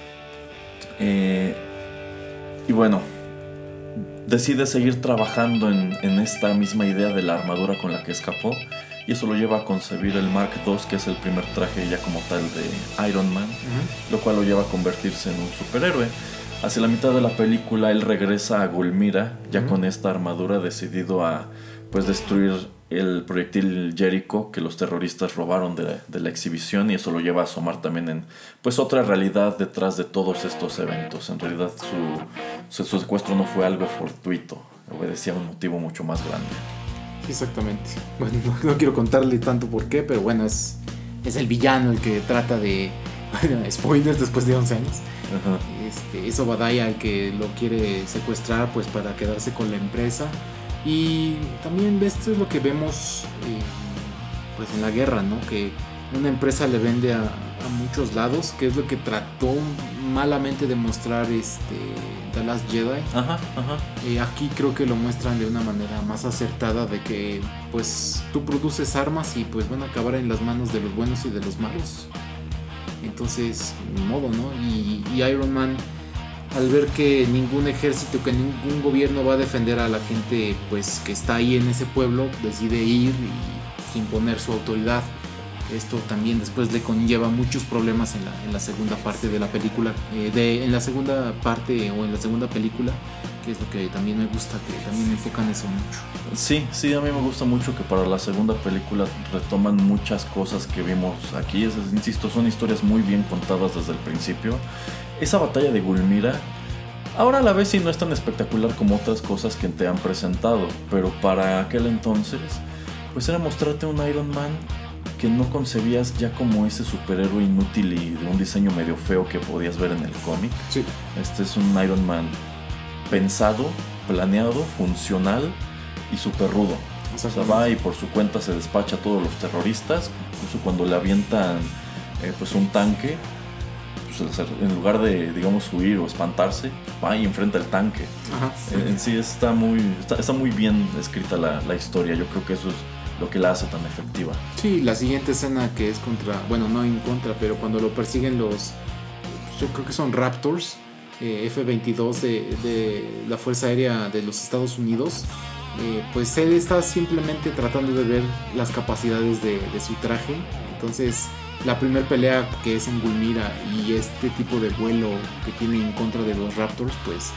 Eh, y bueno, decide seguir trabajando en, en esta misma idea de la armadura con la que escapó y eso lo lleva a concebir el Mark II, que es el primer traje ya como tal de Iron Man, lo cual lo lleva a convertirse en un superhéroe. Hacia la mitad de la película él regresa a Gulmira, ya con esta armadura decidido a pues destruir el proyectil Jericho que los terroristas robaron de, la exhibición y eso lo lleva a asomar también en pues otra realidad detrás de todos estos eventos. En realidad su, su, secuestro no fue algo fortuito, obedecía a un motivo mucho más grande. Exactamente. Bueno, no, quiero contarle tanto por qué, pero bueno, es, es el villano el que trata de... spoilers después de 11 años. Este, es Obadiah el que lo quiere secuestrar pues para quedarse con la empresa y también esto es lo que vemos eh, pues en la guerra, ¿no? Que una empresa le vende a, muchos lados, que es lo que trató malamente de mostrar este The Last Jedi. Ajá, ajá. Eh, aquí creo que lo muestran de una manera más acertada de que pues tú produces armas y pues van a acabar en las manos de los buenos y de los malos. Entonces, modo, ¿no? y Iron Man al ver que ningún ejército, que ningún gobierno va a defender a la gente pues que está ahí en ese pueblo, decide ir y imponer su autoridad. Esto también después le conlleva muchos problemas en la, en la segunda parte de la película, eh, de, en la segunda parte o en la segunda película, que es lo que también me gusta, que también enfocan eso mucho. Sí, sí, a mí me gusta mucho que para la segunda película retoman muchas cosas que vimos aquí. insisto, son historias muy bien contadas desde el principio esa batalla de Gulmira, ahora a la vez sí no es tan espectacular como otras cosas que te han presentado, pero para aquel entonces, pues era mostrarte un Iron Man que no concebías ya como ese superhéroe inútil y de un diseño medio feo que podías ver en el cómic. Sí. Este es un Iron Man pensado, planeado, funcional y súper rudo. O sea, va y por su cuenta se despacha a todos los terroristas, incluso cuando le avientan eh, pues un tanque, pues, en lugar de, digamos, huir o espantarse, va y enfrenta el tanque. En, sí está muy, está, muy bien escrita la, historia. Yo creo que eso es lo que la hace tan efectiva. Sí, la siguiente escena que es contra, bueno, no en contra, pero cuando lo persiguen los, yo creo que son Raptors, eh, F-22 de, la Fuerza Aérea de los Estados Unidos. Eh, pues él está simplemente tratando de ver las capacidades de, de su traje. Entonces, la primera pelea que es en Gulmira y este tipo de vuelo que tiene en contra de los Raptors, pues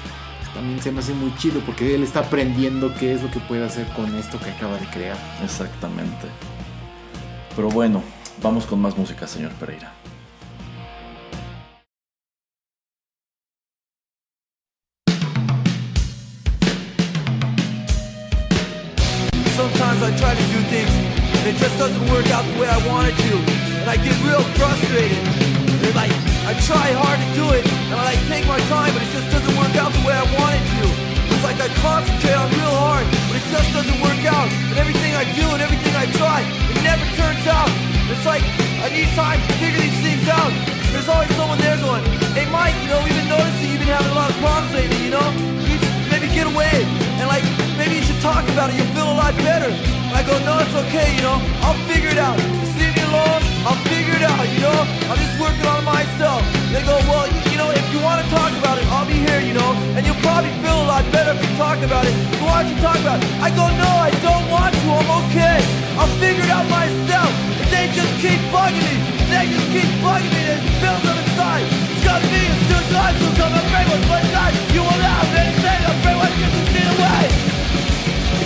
también se me hace muy chido porque él está aprendiendo qué es lo que puede hacer con esto que acaba de crear. Exactamente. Pero bueno, vamos con más música, señor Pereira. Sometimes I try to do things and it just doesn't work out the way I wanted to. And I get real frustrated. And like, I try hard to do it, and I like take my time, but it just doesn't work out the way I want it to. It's like I concentrate on real hard, but it just doesn't work out. And everything I do and everything I try, it never turns out. It's like I need time to figure these things out. There's always someone there going, hey Mike, you know, we've been noticing you've been having a lot of problems lately, you know? You maybe get away, and like, maybe you should talk about it, you'll feel a lot better. And I go, no, it's okay, you know, I'll figure it out. Me alone, I'll figure it out, you know? I'm just working on myself. They go, well, you know, if you want to talk about it, I'll be here, you know? And you'll probably feel a lot better if you talk about it. So why don't you talk about it? I go, no, I don't want to, I'm okay. I'll figure it out myself. If they just keep bugging me, they just keep bugging me, there's bills on the side. It's got me, it's life, so come and bring what's my side. You will not have anything, I'm afraid what you can see away.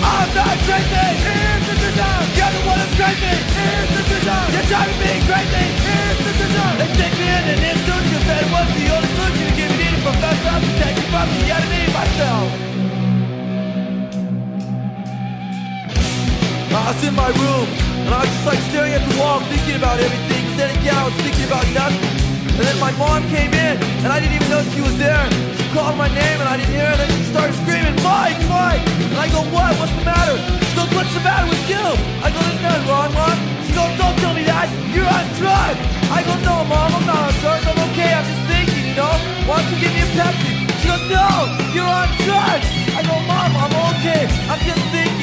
I'm not crazy, design. You're the one that's crazy, here's the design. You're driving me crazy, here's the design. They stick me in an institution, that was the only solution to give me needed from that to protect me from the enemy myself. I was in my room, and I was just like staring at the wall, thinking about everything. I was thinking about nothing. And then my mom came in, and I didn't even know she was there. She called my name, and I didn't hear her. And then she started screaming, Mike, Mike! And I go, what? What's the matter? She goes, what's the matter with you? I go, there's nothing wrong, Mom. She goes, don't tell me that. You're on drugs. I go, no, Mom, I'm not on drugs. I'm okay. I'm just thinking, you know? Why don't you give me a Pepsi? She goes, no, you're on drugs. I go, Mom, I'm okay. I'm just thinking.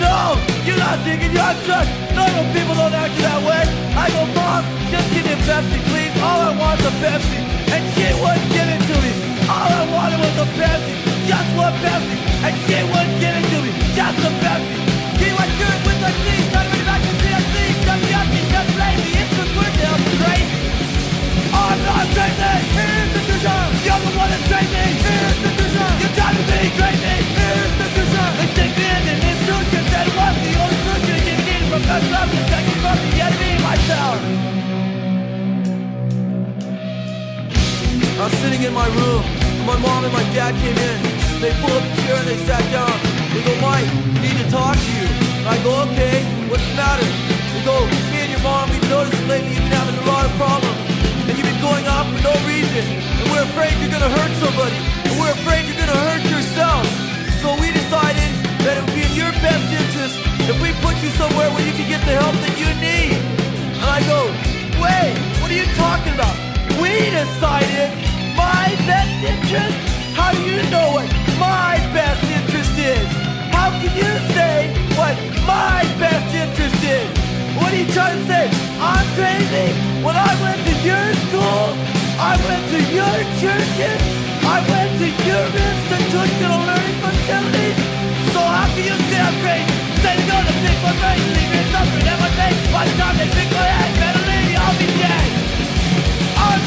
No, you're not digging your truck. Normal people don't act that way. I go, Mom, just give me a Pepsi, please. All I want is a Pepsi. And she wouldn't give it to me. All I wanted was a Pepsi. Just one Pepsi. And she wouldn't give it to me. Just a Pepsi. He was doing with the knees. Not really back to see a knees. Just the empty. Just lazy. It's the word now. Crazy. I'm not crazy. Here's the vision. You're the one that's crazy. Here's the vision. You're trying to be crazy. Sitting in my room. My mom and my dad came in. They pulled up a chair and they sat down. They go, Mike, we need to talk to you. I go, okay, what's the matter? They go, me and your mom, we've noticed lately you've been having a lot of problems. And you've been going off for no reason. And we're afraid you're gonna hurt somebody. And we're afraid you're gonna hurt yourself. So we decided that it would be in your best interest if we put you somewhere where you can get the help that you need. And I go, wait, what are you talking about? We decided my best interest? How do you know what my best interest is? How can you say what my best interest is? What are you trying to say? I'm crazy? When I went to your school, I went to your churches, I went to your institutional learning facilities. So how can you say I'm crazy? Say go to brain, leave me suffering at my face. By the time they pick my head, better leave, I'll be dead.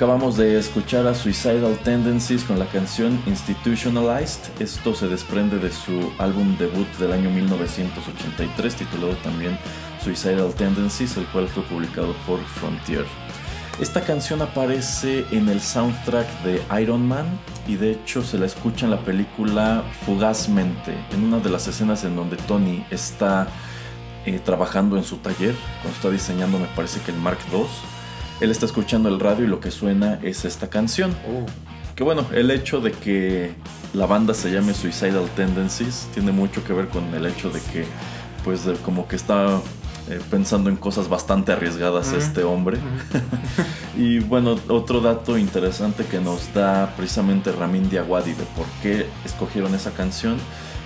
Acabamos de escuchar a Suicidal Tendencies con la canción Institutionalized. Esto se desprende de su álbum debut del año 1983, titulado también Suicidal Tendencies, el cual fue publicado por Frontier. Esta canción aparece en el soundtrack de Iron Man y de hecho se la escucha en la película fugazmente, en una de las escenas en donde Tony está eh, trabajando en su taller, cuando está diseñando me parece que el Mark II. Él está escuchando el radio y lo que suena es esta canción. Oh. Que bueno, el hecho de que la banda se llame Suicidal Tendencies tiene mucho que ver con el hecho de que, pues, de- como que está eh, pensando en cosas bastante arriesgadas este hombre. y bueno, otro dato interesante que nos da precisamente Ramin Diawadi de por qué escogieron esa canción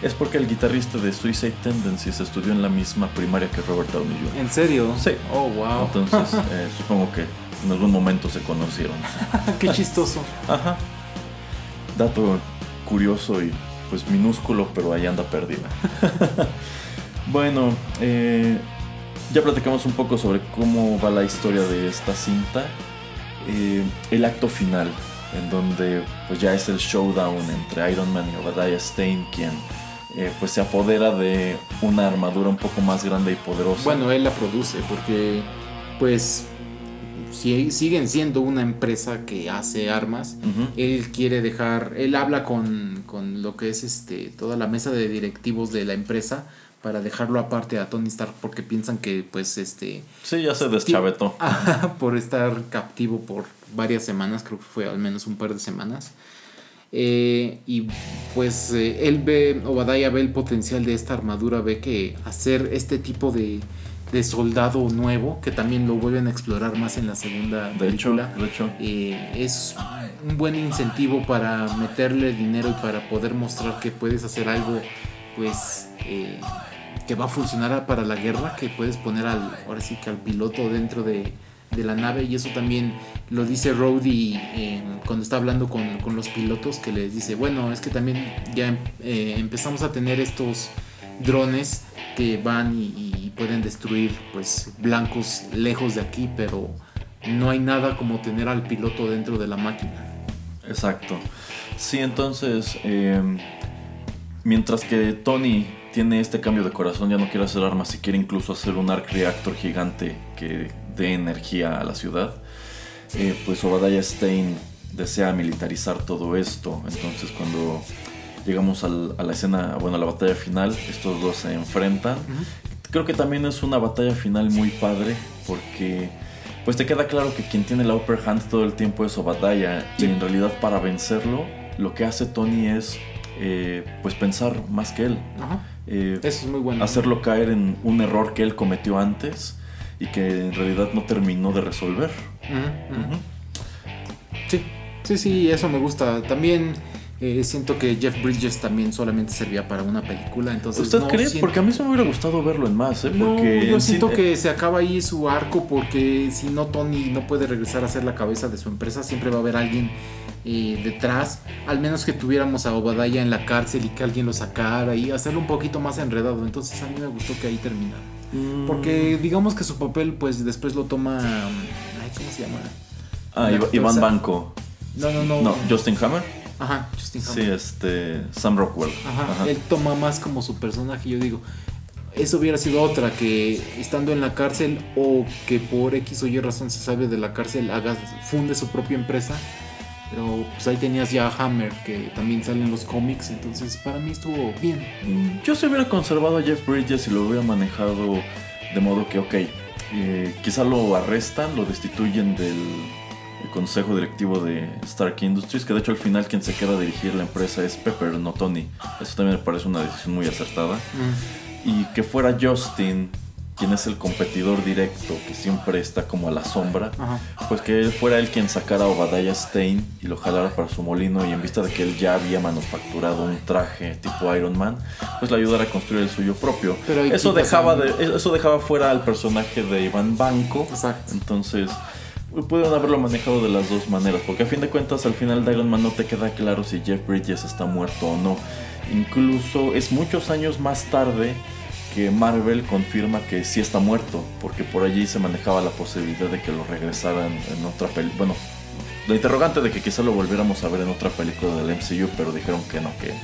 es porque el guitarrista de Suicide Tendencies estudió en la misma primaria que Robert Downey Jr. ¿En serio? Sí. Oh, wow. Entonces, eh, supongo que en algún momento se conocieron. Qué chistoso. Ajá. Dato curioso y pues minúsculo, pero ahí anda perdida. bueno, eh, ya platicamos un poco sobre cómo va la historia de esta cinta. Eh, el acto final, en donde pues ya es el showdown entre Iron Man y Obadiah Stane, quien eh, pues se apodera de una armadura un poco más grande y poderosa. Bueno, él la produce porque, pues, si siguen siendo una empresa que hace armas. Él quiere dejar, él habla con, con lo que es este toda la mesa de directivos de la empresa para dejarlo aparte a Tony Stark porque piensan que pues este Sí, ya se deschavetó. Por estar captivo por varias semanas, creo que fue al menos un par de semanas. Eh, y pues eh, él ve, Obadiah ve el potencial de esta armadura, ve que hacer este tipo de, de soldado nuevo, que también lo vuelven a explorar más en la segunda De hecho, película, de hecho. eh, es un buen incentivo para meterle dinero y para poder mostrar que puedes hacer algo, pues, eh, que va a funcionar para la guerra, que puedes poner al, ahora sí que al piloto dentro de, de la nave y eso también lo dice Rhodey eh, cuando está hablando con, con los pilotos, que les dice, bueno, es que también ya eh, empezamos a tener estos drones que van y, y pueden destruir pues blancos lejos de aquí, pero no hay nada como tener al piloto dentro de la máquina. Exacto. Sí, entonces, eh, mientras que Tony tiene este cambio de corazón, ya no quiere hacer armas y quiere incluso hacer un arc reactor gigante que dé energía a la ciudad, eh, pues Obadiah Stein desea militarizar todo esto. Entonces, cuando llegamos al- a la escena, bueno, a la batalla final, estos dos se enfrentan. Creo que también es una batalla final muy padre porque pues te queda claro que quien tiene la upper hand todo el tiempo es Obadiah Sí. y en realidad para vencerlo lo que hace Tony es eh, pues pensar más que él. Ajá. Eh, Eso es muy bueno. hacerlo caer en un error que él cometió antes y que en realidad no terminó de resolver. Sí, sí, sí, eso me gusta. También Eh, siento que Jeff Bridges también solamente servía para una película, entonces ¿Usted no cree? siento- Porque a mí se me hubiera gustado verlo en más, ¿eh? No, yo en siento cine- que se acaba ahí su arco porque si no Tony no puede regresar a ser la cabeza de su empresa, siempre va a haber alguien eh, detrás, al menos que tuviéramos a Obadiah en la cárcel y que alguien lo sacara y hacerlo un poquito más enredado, entonces a mí me gustó que ahí terminara. Mm. Porque digamos que su papel pues después lo toma... Ay, ¿Cómo se llama? Ah, Iván Banco. No, no, no. No, Justin Hammer. Ajá, Justin Sí, Hammer. este. Sam Rockwell. Ajá, Ajá. él toma más como su personaje. Yo digo, eso hubiera sido otra, que estando en la cárcel o que por X o Y razón se sabe de la cárcel, haga, funde su propia empresa. Pero pues ahí tenías ya a Hammer, que también sale en los cómics, entonces para mí estuvo bien. Mm, Yo se hubiera conservado a Jeff Bridges y lo hubiera manejado de modo que, ok, eh, quizá lo arrestan, lo destituyen del el consejo directivo de Stark Industries, que de hecho al final quien se queda a dirigir la empresa es Pepper, no Tony. Eso también me parece una decisión muy acertada. Y que fuera Justin, quien es el competidor directo, que siempre está como a la sombra, Ajá. pues que él fuera él quien sacara a Obadiah Stein y lo jalara para su molino y en vista de que él ya había manufacturado un traje tipo Iron Man, pues le ayudara a construir el suyo propio. Pero eso dejaba de, eso dejaba fuera al personaje de Iván Banco. Exacto. Entonces, pudieron haberlo manejado de las dos maneras, porque a fin de cuentas al final de Iron Man no te queda claro si Jeff Bridges está muerto o no. Incluso es muchos años más tarde que Marvel confirma que sí está muerto, porque por allí se manejaba la posibilidad de que lo regresaran en otra película. Bueno, la interrogante de que quizá lo volviéramos a ver en otra película del MCU, pero dijeron que no, que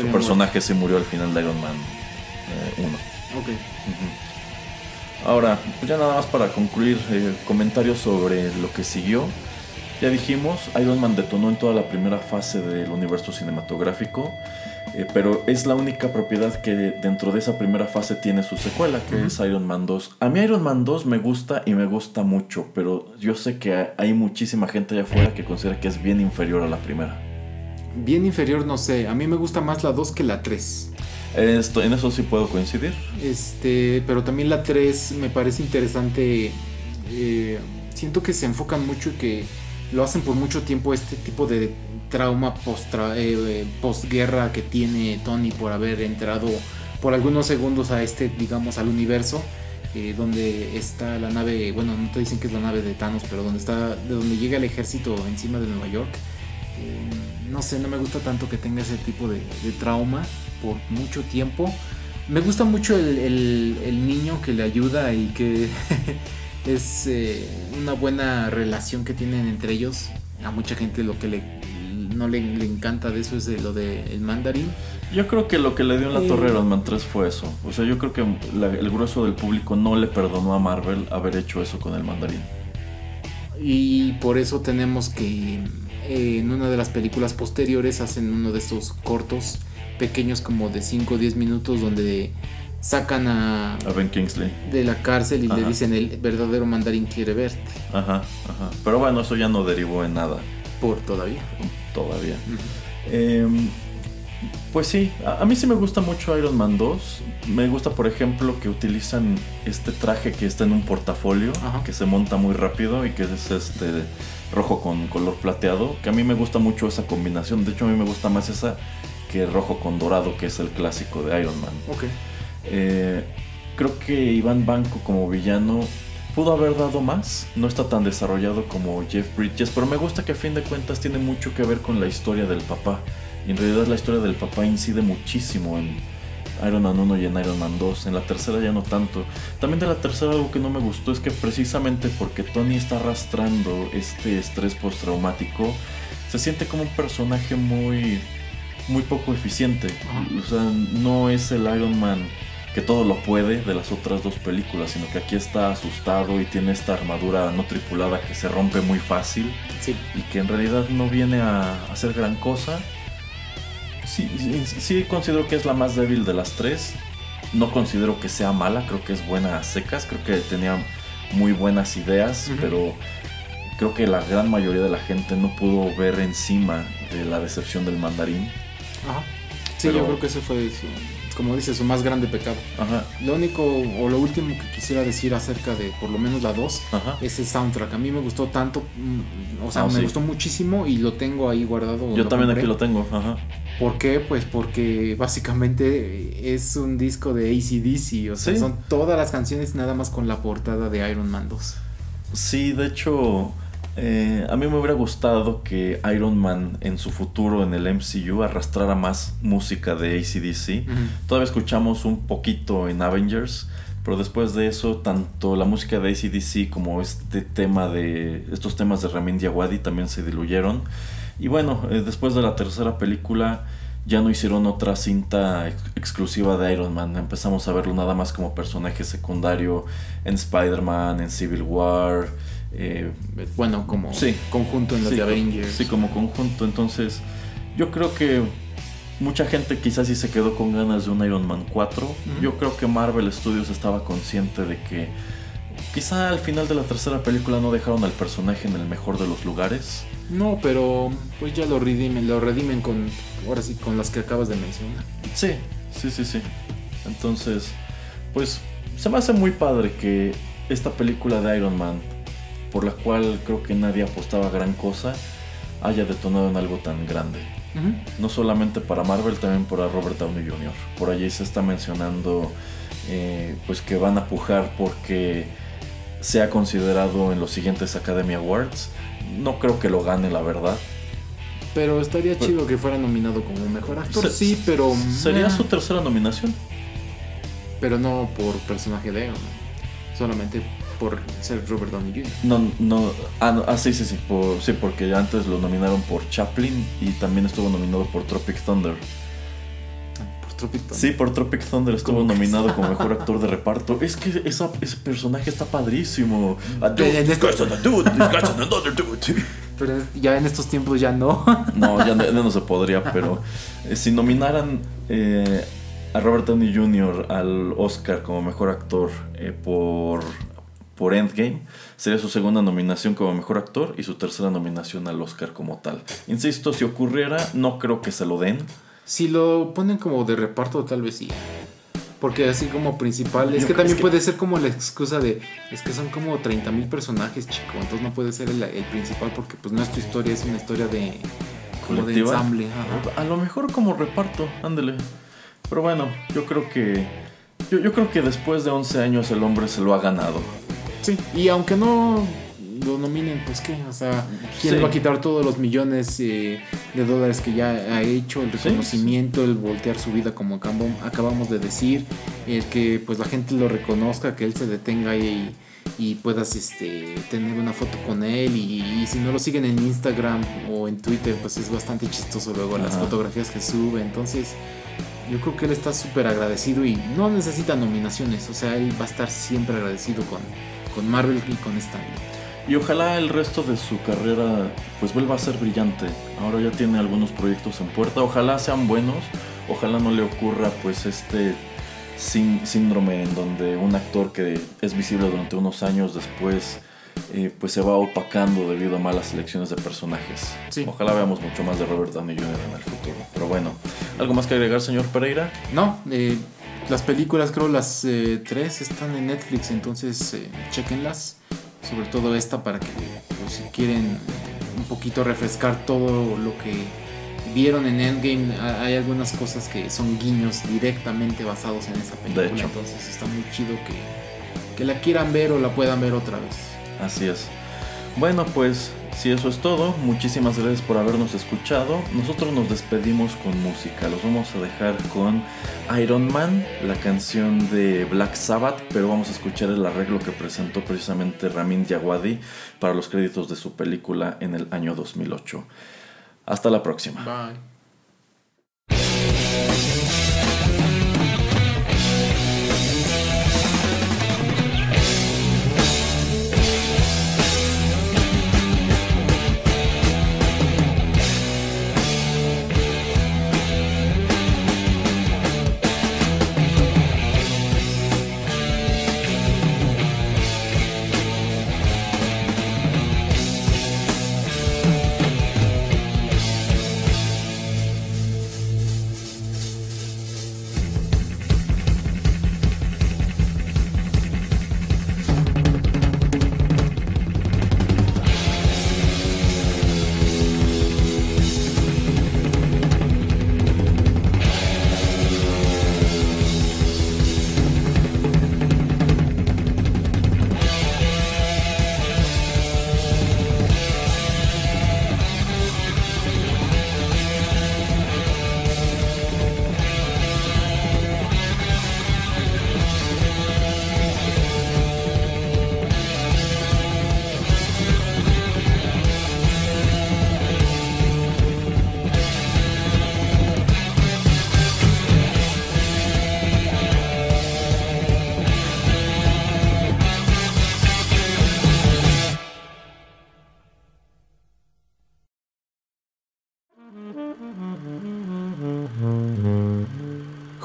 su personaje se murió al final de Iron Man 1. Ok. Ahora, pues ya nada más para concluir, eh, comentarios sobre lo que siguió. Ya dijimos, Iron Man detonó en toda la primera fase del universo cinematográfico, eh, pero es la única propiedad que dentro de esa primera fase tiene su secuela, que es Iron Man 2. A mí Iron Man 2 me gusta y me gusta mucho, pero yo sé que hay muchísima gente allá afuera que considera que es bien inferior a la primera. Bien inferior, no sé. A mí me gusta más la 2 que la 3. Esto, en eso sí puedo coincidir. Este, pero también la 3 me parece interesante. eh, siento que se enfocan mucho y que lo hacen por mucho tiempo este tipo de trauma post postguerra que tiene Tony por haber entrado por algunos segundos a este, digamos, al universo. eh, donde está la nave, bueno, no te dicen que es la nave de Thanos, pero donde está, de donde llega el ejército encima de Nueva York. Eh, no sé, no me gusta tanto que tenga ese tipo de trauma por mucho tiempo. Me gusta mucho el, el- el niño que le ayuda y que es eh, una buena relación que tienen entre ellos. A mucha gente lo que le, no le, le encanta de eso es de lo del mandarín. Yo creo que lo que le dio en la Eh. torre Iron Man 3 fue eso. O sea, yo creo que la- el grueso del público no le perdonó a Marvel haber hecho eso con el mandarín. Y por eso tenemos que eh, en una de las películas posteriores hacen uno de estos cortos pequeños como de 5 o 10 minutos donde sacan a, A Ben Kingsley. de la cárcel y le dicen el verdadero mandarín quiere verte Ajá, ajá. Pero bueno, eso ya no derivó en nada por todavía. todavía. Em, pues sí, a, a mí sí me gusta mucho Iron Man 2. Me gusta, por ejemplo, que utilizan este traje que está en un portafolio, Ajá. que se monta muy rápido y que es este rojo con color plateado. Que a mí me gusta mucho esa combinación. De hecho, a mí me gusta más esa que rojo con dorado, que es el clásico de Iron Man. Ok. Eh, creo que Iván Banco como villano pudo haber dado más. No está tan desarrollado como Jeff Bridges, pero me gusta que a fin de cuentas tiene mucho que ver con la historia del papá. Y en realidad la historia del papá incide muchísimo en Iron Man 1 y en Iron Man 2. En la tercera ya no tanto. También de la tercera algo que no me gustó es que precisamente porque Tony está arrastrando este estrés postraumático, se siente como un personaje muy muy poco eficiente. O sea, no es el Iron Man que todo lo puede de las otras dos películas, sino que aquí está asustado y tiene esta armadura no tripulada que se rompe muy fácil Sí. y que en realidad no viene a hacer gran cosa. Sí, sí, sí considero que es la más débil de las tres. No considero que sea mala, creo que es buena a secas, creo que tenía muy buenas ideas, pero creo que la gran mayoría de la gente no pudo ver encima de la decepción del mandarín. Ajá. Sí, Pero- yo creo que ese fue su, como dices, su más grande pecado. Ajá, Lo único o lo último que quisiera decir acerca de por lo menos la 2 ajá. es el soundtrack. A mí me gustó tanto, mm, o sea, Ah, me sí. gustó muchísimo y lo tengo ahí guardado. Yo también compré. aquí lo tengo, ajá. ¿Por qué? Pues porque básicamente es un disco de ACDC, o sea, Sí. son todas las canciones nada más con la portada de Iron Man 2. Sí, de hecho, eh, a mí me hubiera gustado que Iron Man en su futuro en el MCU arrastrara más música de ACDC. Todavía escuchamos un poquito en Avengers, pero después de eso, tanto la música de ACDC como este tema de estos temas de Ramin Djawadi también se diluyeron. Y bueno, eh, después de la tercera película ya no hicieron otra cinta ex- exclusiva de Iron Man. Empezamos a verlo nada más como personaje secundario en Spider-Man, en Civil War. Eh, Bueno, como Sí. conjunto en los sí, de Avengers. Sí, como conjunto. Entonces, yo creo que mucha gente quizás sí se quedó con ganas de un Iron Man 4. Ujú. Yo creo que Marvel Studios estaba consciente de que quizá al final de la tercera película no dejaron al personaje en el mejor de los lugares. No, pero pues ya lo redimen, lo redimen con, ahora sí, con las que acabas de mencionar. Sí, sí, sí, sí. Entonces, pues se me hace muy padre que esta película de Iron Man, por la cual creo que nadie apostaba gran cosa, haya detonado en algo tan grande. No solamente para Marvel, también para Robert Downey Jr. Por allí se está mencionando eh, pues que van a pujar porque sea considerado en los siguientes Academy Awards. No creo que lo gane, la verdad. Pero estaría chido que fuera nominado como mejor actor, Se- sí, pero... Sería su tercera nominación. Pero no por personaje de solamente por ser Robert Downey Jr. No, no. Ah, no, ah, sí, sí, sí. por- sí, porque antes lo nominaron por Chaplin y también estuvo nominado por Tropic Thunder. Por Tropic Thunder. Sí, por Tropic Thunder estuvo ¿Cómo que nominado como mejor actor de reparto. Es que esa- ese personaje está padrísimo. Dude. Pero ya en estos tiempos ya no. No, ya no, ya no se podría, pero eh, si nominaran eh, a Robert Downey Jr. al Oscar como mejor actor eh, por, por Endgame, sería su segunda nominación como mejor actor y su tercera nominación al Oscar como tal. Insisto, si ocurriera, no creo que se lo den. si lo ponen como de reparto, tal vez sí. Porque así como principal, es Yo que también es que- puede ser como la excusa de, es que son como 30 mil personajes, chico, entonces no puede ser el, el principal porque pues no es tu historia, es una historia de, como de ensamble. ajá. A lo mejor como reparto, ándele. Pero bueno, yo creo que. Yo, yo creo que después de 11 años el hombre se lo ha ganado. Sí, y aunque no lo nominen, pues qué, o sea, ¿quién Sí. le va a quitar todos los millones eh, de dólares que ya ha hecho, el reconocimiento, el voltear su vida como acabam- acabamos de decir, el que pues la gente lo reconozca, que él se detenga y, y puedas este, tener una foto con él y, y si no lo siguen en Instagram o en Twitter, pues es bastante chistoso luego las fotografías que sube, entonces... Yo creo que él está súper agradecido y no necesita nominaciones, o sea, él va a estar siempre agradecido con, con Marvel y con Stan. Y ojalá el resto de su carrera pues vuelva a ser brillante. Ahora ya tiene algunos proyectos en puerta. Ojalá sean buenos. Ojalá no le ocurra pues este sín- síndrome en donde un actor que es visible durante unos años después eh, pues se va opacando debido a malas elecciones de personajes. Sí. Ojalá veamos mucho más de Robert Downey Jr. en el futuro. Pero bueno, ¿algo más que agregar, señor Pereira? No, eh, las películas, creo las eh, tres están en Netflix, entonces eh, chequenlas. Sobre todo esta para que, pues, si quieren un poquito refrescar todo lo que vieron en Endgame, ha- hay algunas cosas que son guiños directamente basados en esa película. hecho. Entonces está muy chido que, que la quieran ver o la puedan ver otra vez. Así es. Bueno, pues si eso es todo, muchísimas gracias por habernos escuchado. Nosotros nos despedimos con música. Los vamos a dejar con Iron Man, la canción de Black Sabbath, pero vamos a escuchar el arreglo que presentó precisamente Ramin Djawadi para los créditos de su película en el año 2008. Hasta la próxima. Bye.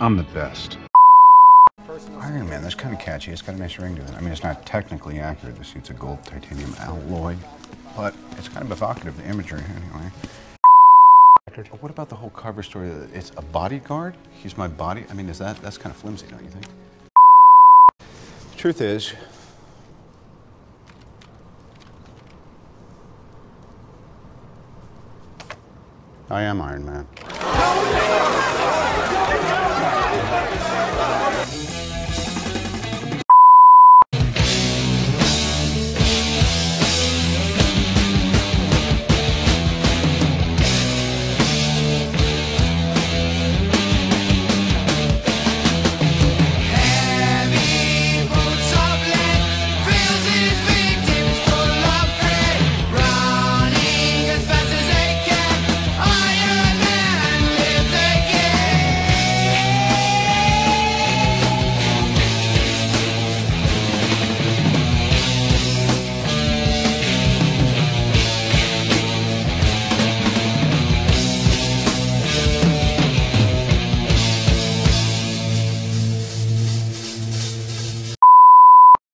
I'm the best. Iron Man, that's kind of catchy. It's got a nice ring to it. I mean, it's not technically accurate. The suit's a gold titanium alloy, but it's kind of evocative, the imagery, anyway. But what about the whole cover story? It's a bodyguard? He's my body? I mean, is that, that's kind of flimsy, don't you think? The truth is, I am Iron Man.